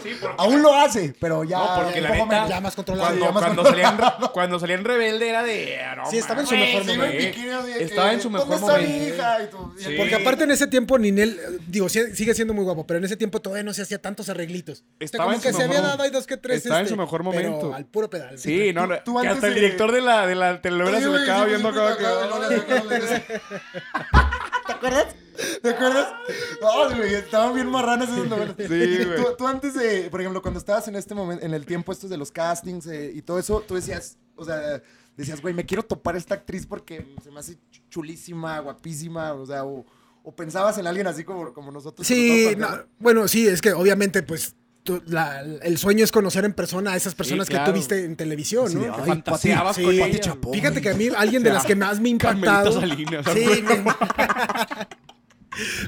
Sí, porque- Aún lo hace, pero ya. No, porque la neta-. Ya más controlado. Cuando, ya más cuando, salían, cuando salían rebelde era de. ah, no Sí, estaba en su mejor Sí, momento. Estaba en su mejor ¿Dónde está mi momento. hija? Y tú- Sí. Porque aparte en ese tiempo Ninel, digo, sigue siendo muy guapo, pero en ese tiempo todavía no se hacía tantos arreglitos. Estaba como en que su se había mejor- dado, hay dos que tres. estaba en este, su mejor pero momento. al puro pedal. Sí, no, no, tú que hasta el director de la, de la telenovela se le güey, acaba viendo acá, ¿Te acuerdas? ¿Te acuerdas? No, güey, estaban bien marranas esas novelas. Sí, güey. Tú, tú antes de, por ejemplo, cuando estabas en este momento, en el tiempo estos de los castings eh, y todo eso, tú decías, o sea, decías, güey, me quiero topar a esta actriz porque se me hace ch- chulísima, guapísima, o sea, o, o pensabas en alguien así como, como nosotros. Sí, no, bueno, sí, es que obviamente, pues, tú- la- el sueño es conocer en persona a esas personas que claro. tú viste en televisión, Sí, ¿no? de, Que ay, fantaseabas Sí, con ella. Fíjate que a mí, alguien de las que más me ha impactado. Salinas. Sí, me-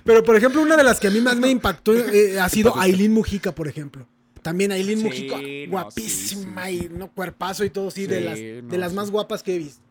Pero, por ejemplo, una de las que a mí más me impactó eh, ha sido Aileen Mujica, por ejemplo. También Aileen Sí, Mujica, guapísima sí, sí. y no cuerpazo y todo, sí, de Sí, las, de las sí. más guapas que he visto.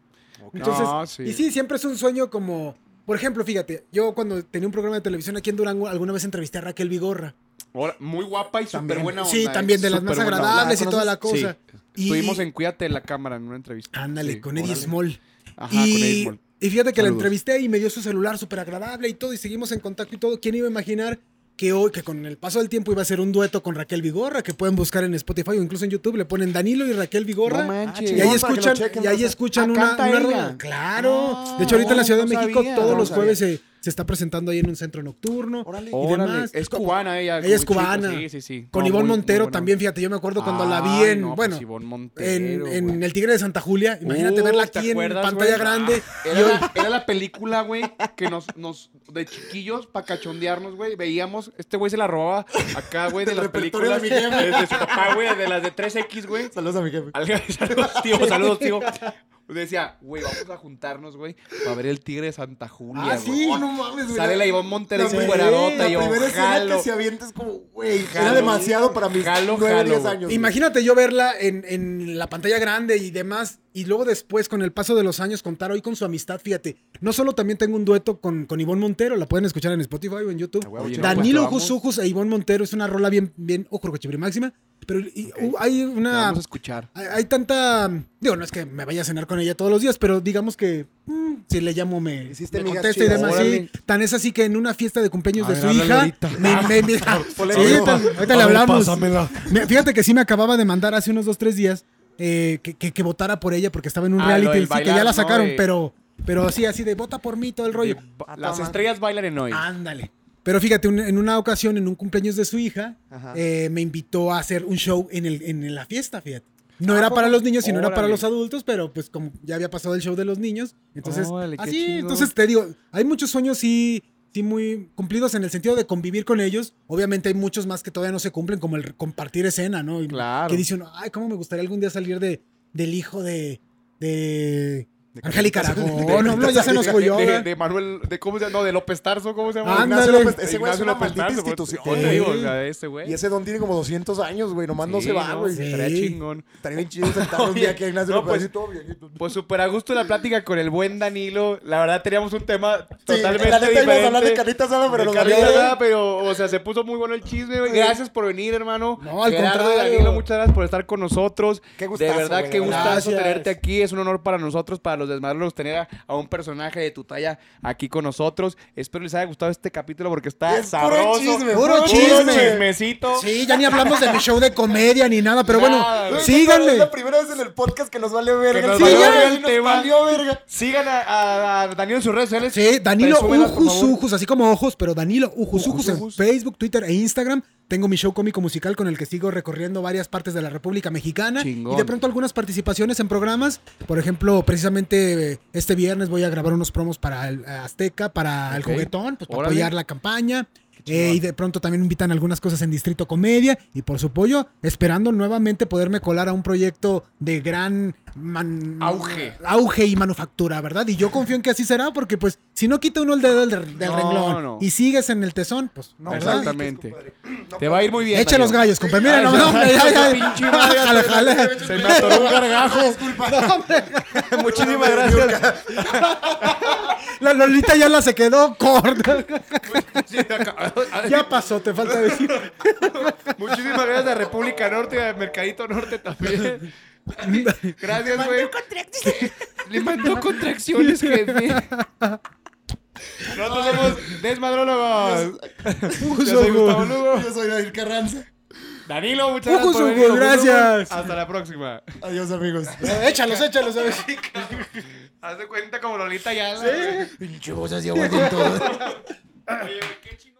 Entonces, No, sí. y sí, siempre es un sueño como, por ejemplo, fíjate, yo cuando tenía un programa de televisión aquí en Durango, alguna vez entrevisté a Raquel Vigorra. Ahora, muy guapa y súper También. buena onda. Sí, ¿eh? también de las más agradables y ¿La toda la cosa. Sí. Y- Estuvimos en Cuídate la cámara en una entrevista. Ándale, Sí, con Eddie órale. Small. Ajá, y, con Eddie Small. y fíjate que la entrevisté y me dio su celular súper agradable y todo, y seguimos en contacto y todo. ¿Quién iba a imaginar que hoy, que con el paso del tiempo iba a ser un dueto con Raquel Vigorra, que pueden buscar en Spotify o incluso en YouTube, le ponen Danilo y Raquel Vigorra. No manches. y chingón, ahí escuchan, chequen, y ahí escuchan Ah, una, ¿canta una. Claro. Ah, de hecho, ahorita en la Ciudad de México, sabía. todos No los sabía. jueves se, se está presentando ahí en un centro nocturno. Órale. y Órale, demás. Es cubana ella. Ella es chico, cubana. Sí, sí, sí. Con No, Ivonne muy- muy Montero también, fíjate, yo me acuerdo cuando la vi en, no, pues bueno, en, Montero, en güey. El Tigre de Santa Julia. Imagínate Uh, verla ¿te aquí en acuerdas, pantalla güey? grande. Ah, Era, la, era la película, güey, que nos, nos, de chiquillos, para cachondearnos, güey, veíamos, este güey se la robaba acá, güey, de las películas. de mi jefe. de, de su papá, güey, de las de 3X, güey. Saludos a mi jefe. Al- Saludos, tío, saludos, tío. Decía, güey, vamos a juntarnos, güey, para ver el tigre de Santa Julia. Ah, sí. No mames, güey. Sale la Ivonne Montero La La y yo, primera escena jalo. que se avienta es como, güey, era demasiado para mis Jalo, 9, jalo, 10 güey. años. Imagínate yo verla en, en la pantalla grande y demás, y luego después, con el paso de los años, contar hoy con su amistad, fíjate. No solo también tengo un dueto con, con Ivonne Montero, la pueden escuchar en Spotify o en YouTube. Oye, no, Danilo pues, te vamos- Jusujus e Ivonne Montero es una rola bien, bien, ojo, máxima, pero y- uh, hay una... Vamos a escuchar. Hay, hay tanta. Digo, no es que me vaya a cenar con ella todos los días, pero digamos que mm, si le llamo me, Hiciste me contesta y demás. Sí, tan es así que en una fiesta de cumpleaños A de ver, su hija. ahorita. Me, me- me- Ponle sí, audio. ahorita, ahorita le hablamos. Me- fíjate que sí me acababa de mandar hace unos dos, tres días eh, que, que- que votara por ella porque estaba en un Ah, reality. sí, que ya la ¿no? sacaron, pero, pero así, así de vota por mí todo el rollo. De- Las estrellas bailan en hoy. Ándale. Pero fíjate, un- en una ocasión, en un cumpleaños de su hija, eh, me invitó a hacer un show en, el, en la fiesta, fíjate. No Ah, era para los niños, sino era para los adultos, pero pues como ya había pasado el show de los niños, entonces Órale, así, entonces te digo, hay muchos sueños sí, sí muy cumplidos en el sentido de convivir con ellos. Obviamente hay muchos más que todavía no se cumplen, como el compartir escena, ¿no? Y Claro. Que dice uno, ay, cómo me gustaría algún día salir de, del hijo de, de Angélica Aragón, no, no, ya se nos fue yo. de, Manuel, de cómo se llama, no, de López Tarso, ¿cómo se llama? Ándale. Ignacio López- ese güey es una López maldita Tarso, institución. ¿cómo te digo? Sí. O sea, ese güey. Y ese don tiene como 200 años, güey. Nomás no Sí, se va, güey. Sí. Estaría chingón. Estaría bien chido un día aquí a Ignacio no, López, pues- todo viejito. Pues súper a gusto la plática con el buen Danilo. La verdad teníamos un tema totalmente la neta íbamos diferente. a hablar de carnita asada, pero nos valió, asada, pero, o sea, se puso muy bueno el chisme, güey. Gracias por venir, hermano. No, al Gerardo contrario. Danilo, muchas gracias por estar con nosotros. Qué gustazo, de verdad, güey, qué gustazo Gracias. tenerte aquí. Es un honor para nosotros, para los desmadros, tener a, a un personaje de tu talla aquí con nosotros. Espero les haya gustado este capítulo porque está Es puro sabroso. chisme, puro puro chisme. chismecito. Sí, ya ni hablamos de mi show de comedia ni nada, pero Nada, bueno, güey. Es síganle. la primera vez en el podcast que nos vale verga. Que nos Sí, valió ya, verga el nos tema. valió verga. Sigan a, a- a Danilo en sus redes sociales. Sí, Danilo Ujus así como ojos, pero Danilo Ujus Ujus en. Facebook, Twitter e Instagram. Tengo mi show cómico musical con el que sigo recorriendo varias partes de la República Mexicana. Chingón. Y de pronto algunas participaciones en programas. Por ejemplo, precisamente eh, este viernes voy a grabar unos promos para el eh, Azteca, para el juguetón, pues para Órale. apoyar la campaña. Eh, y de pronto también invitan algunas cosas en Distrito Comedia. Y por su apoyo, esperando nuevamente poderme colar a un proyecto de gran man- Auge. auge y manufactura, ¿verdad? Y yo confío en que así será, porque pues si no quita uno el dedo del, del No, renglón no. y sigues en el tesón, pues no, ¿verdad? Exactamente. Te va a ir muy bien. Echa los gallos, compadre. Mira, no, no, hombre, ya, ya. pinche madre, Jale, jale. Se me atoró un gargajo. Muchísimas gracias. La Lolita ya la se quedó corta. Ya pasó, te falta decir. Muchísimas gracias a República Norte y a Mercadito Norte también. Gracias, güey. Le mandó contracciones, jefe. Nosotros somos desmadrólogos. Yo soy Gustavo Lugo. Yo soy David Carranza. Danilo, muchas gracias. Por venir. Hasta la próxima. Adiós, amigos. Échalos, échalos, a ver. Haz de cuenta como Lolita ya. Pinche voz así todo. Oye, qué chingón.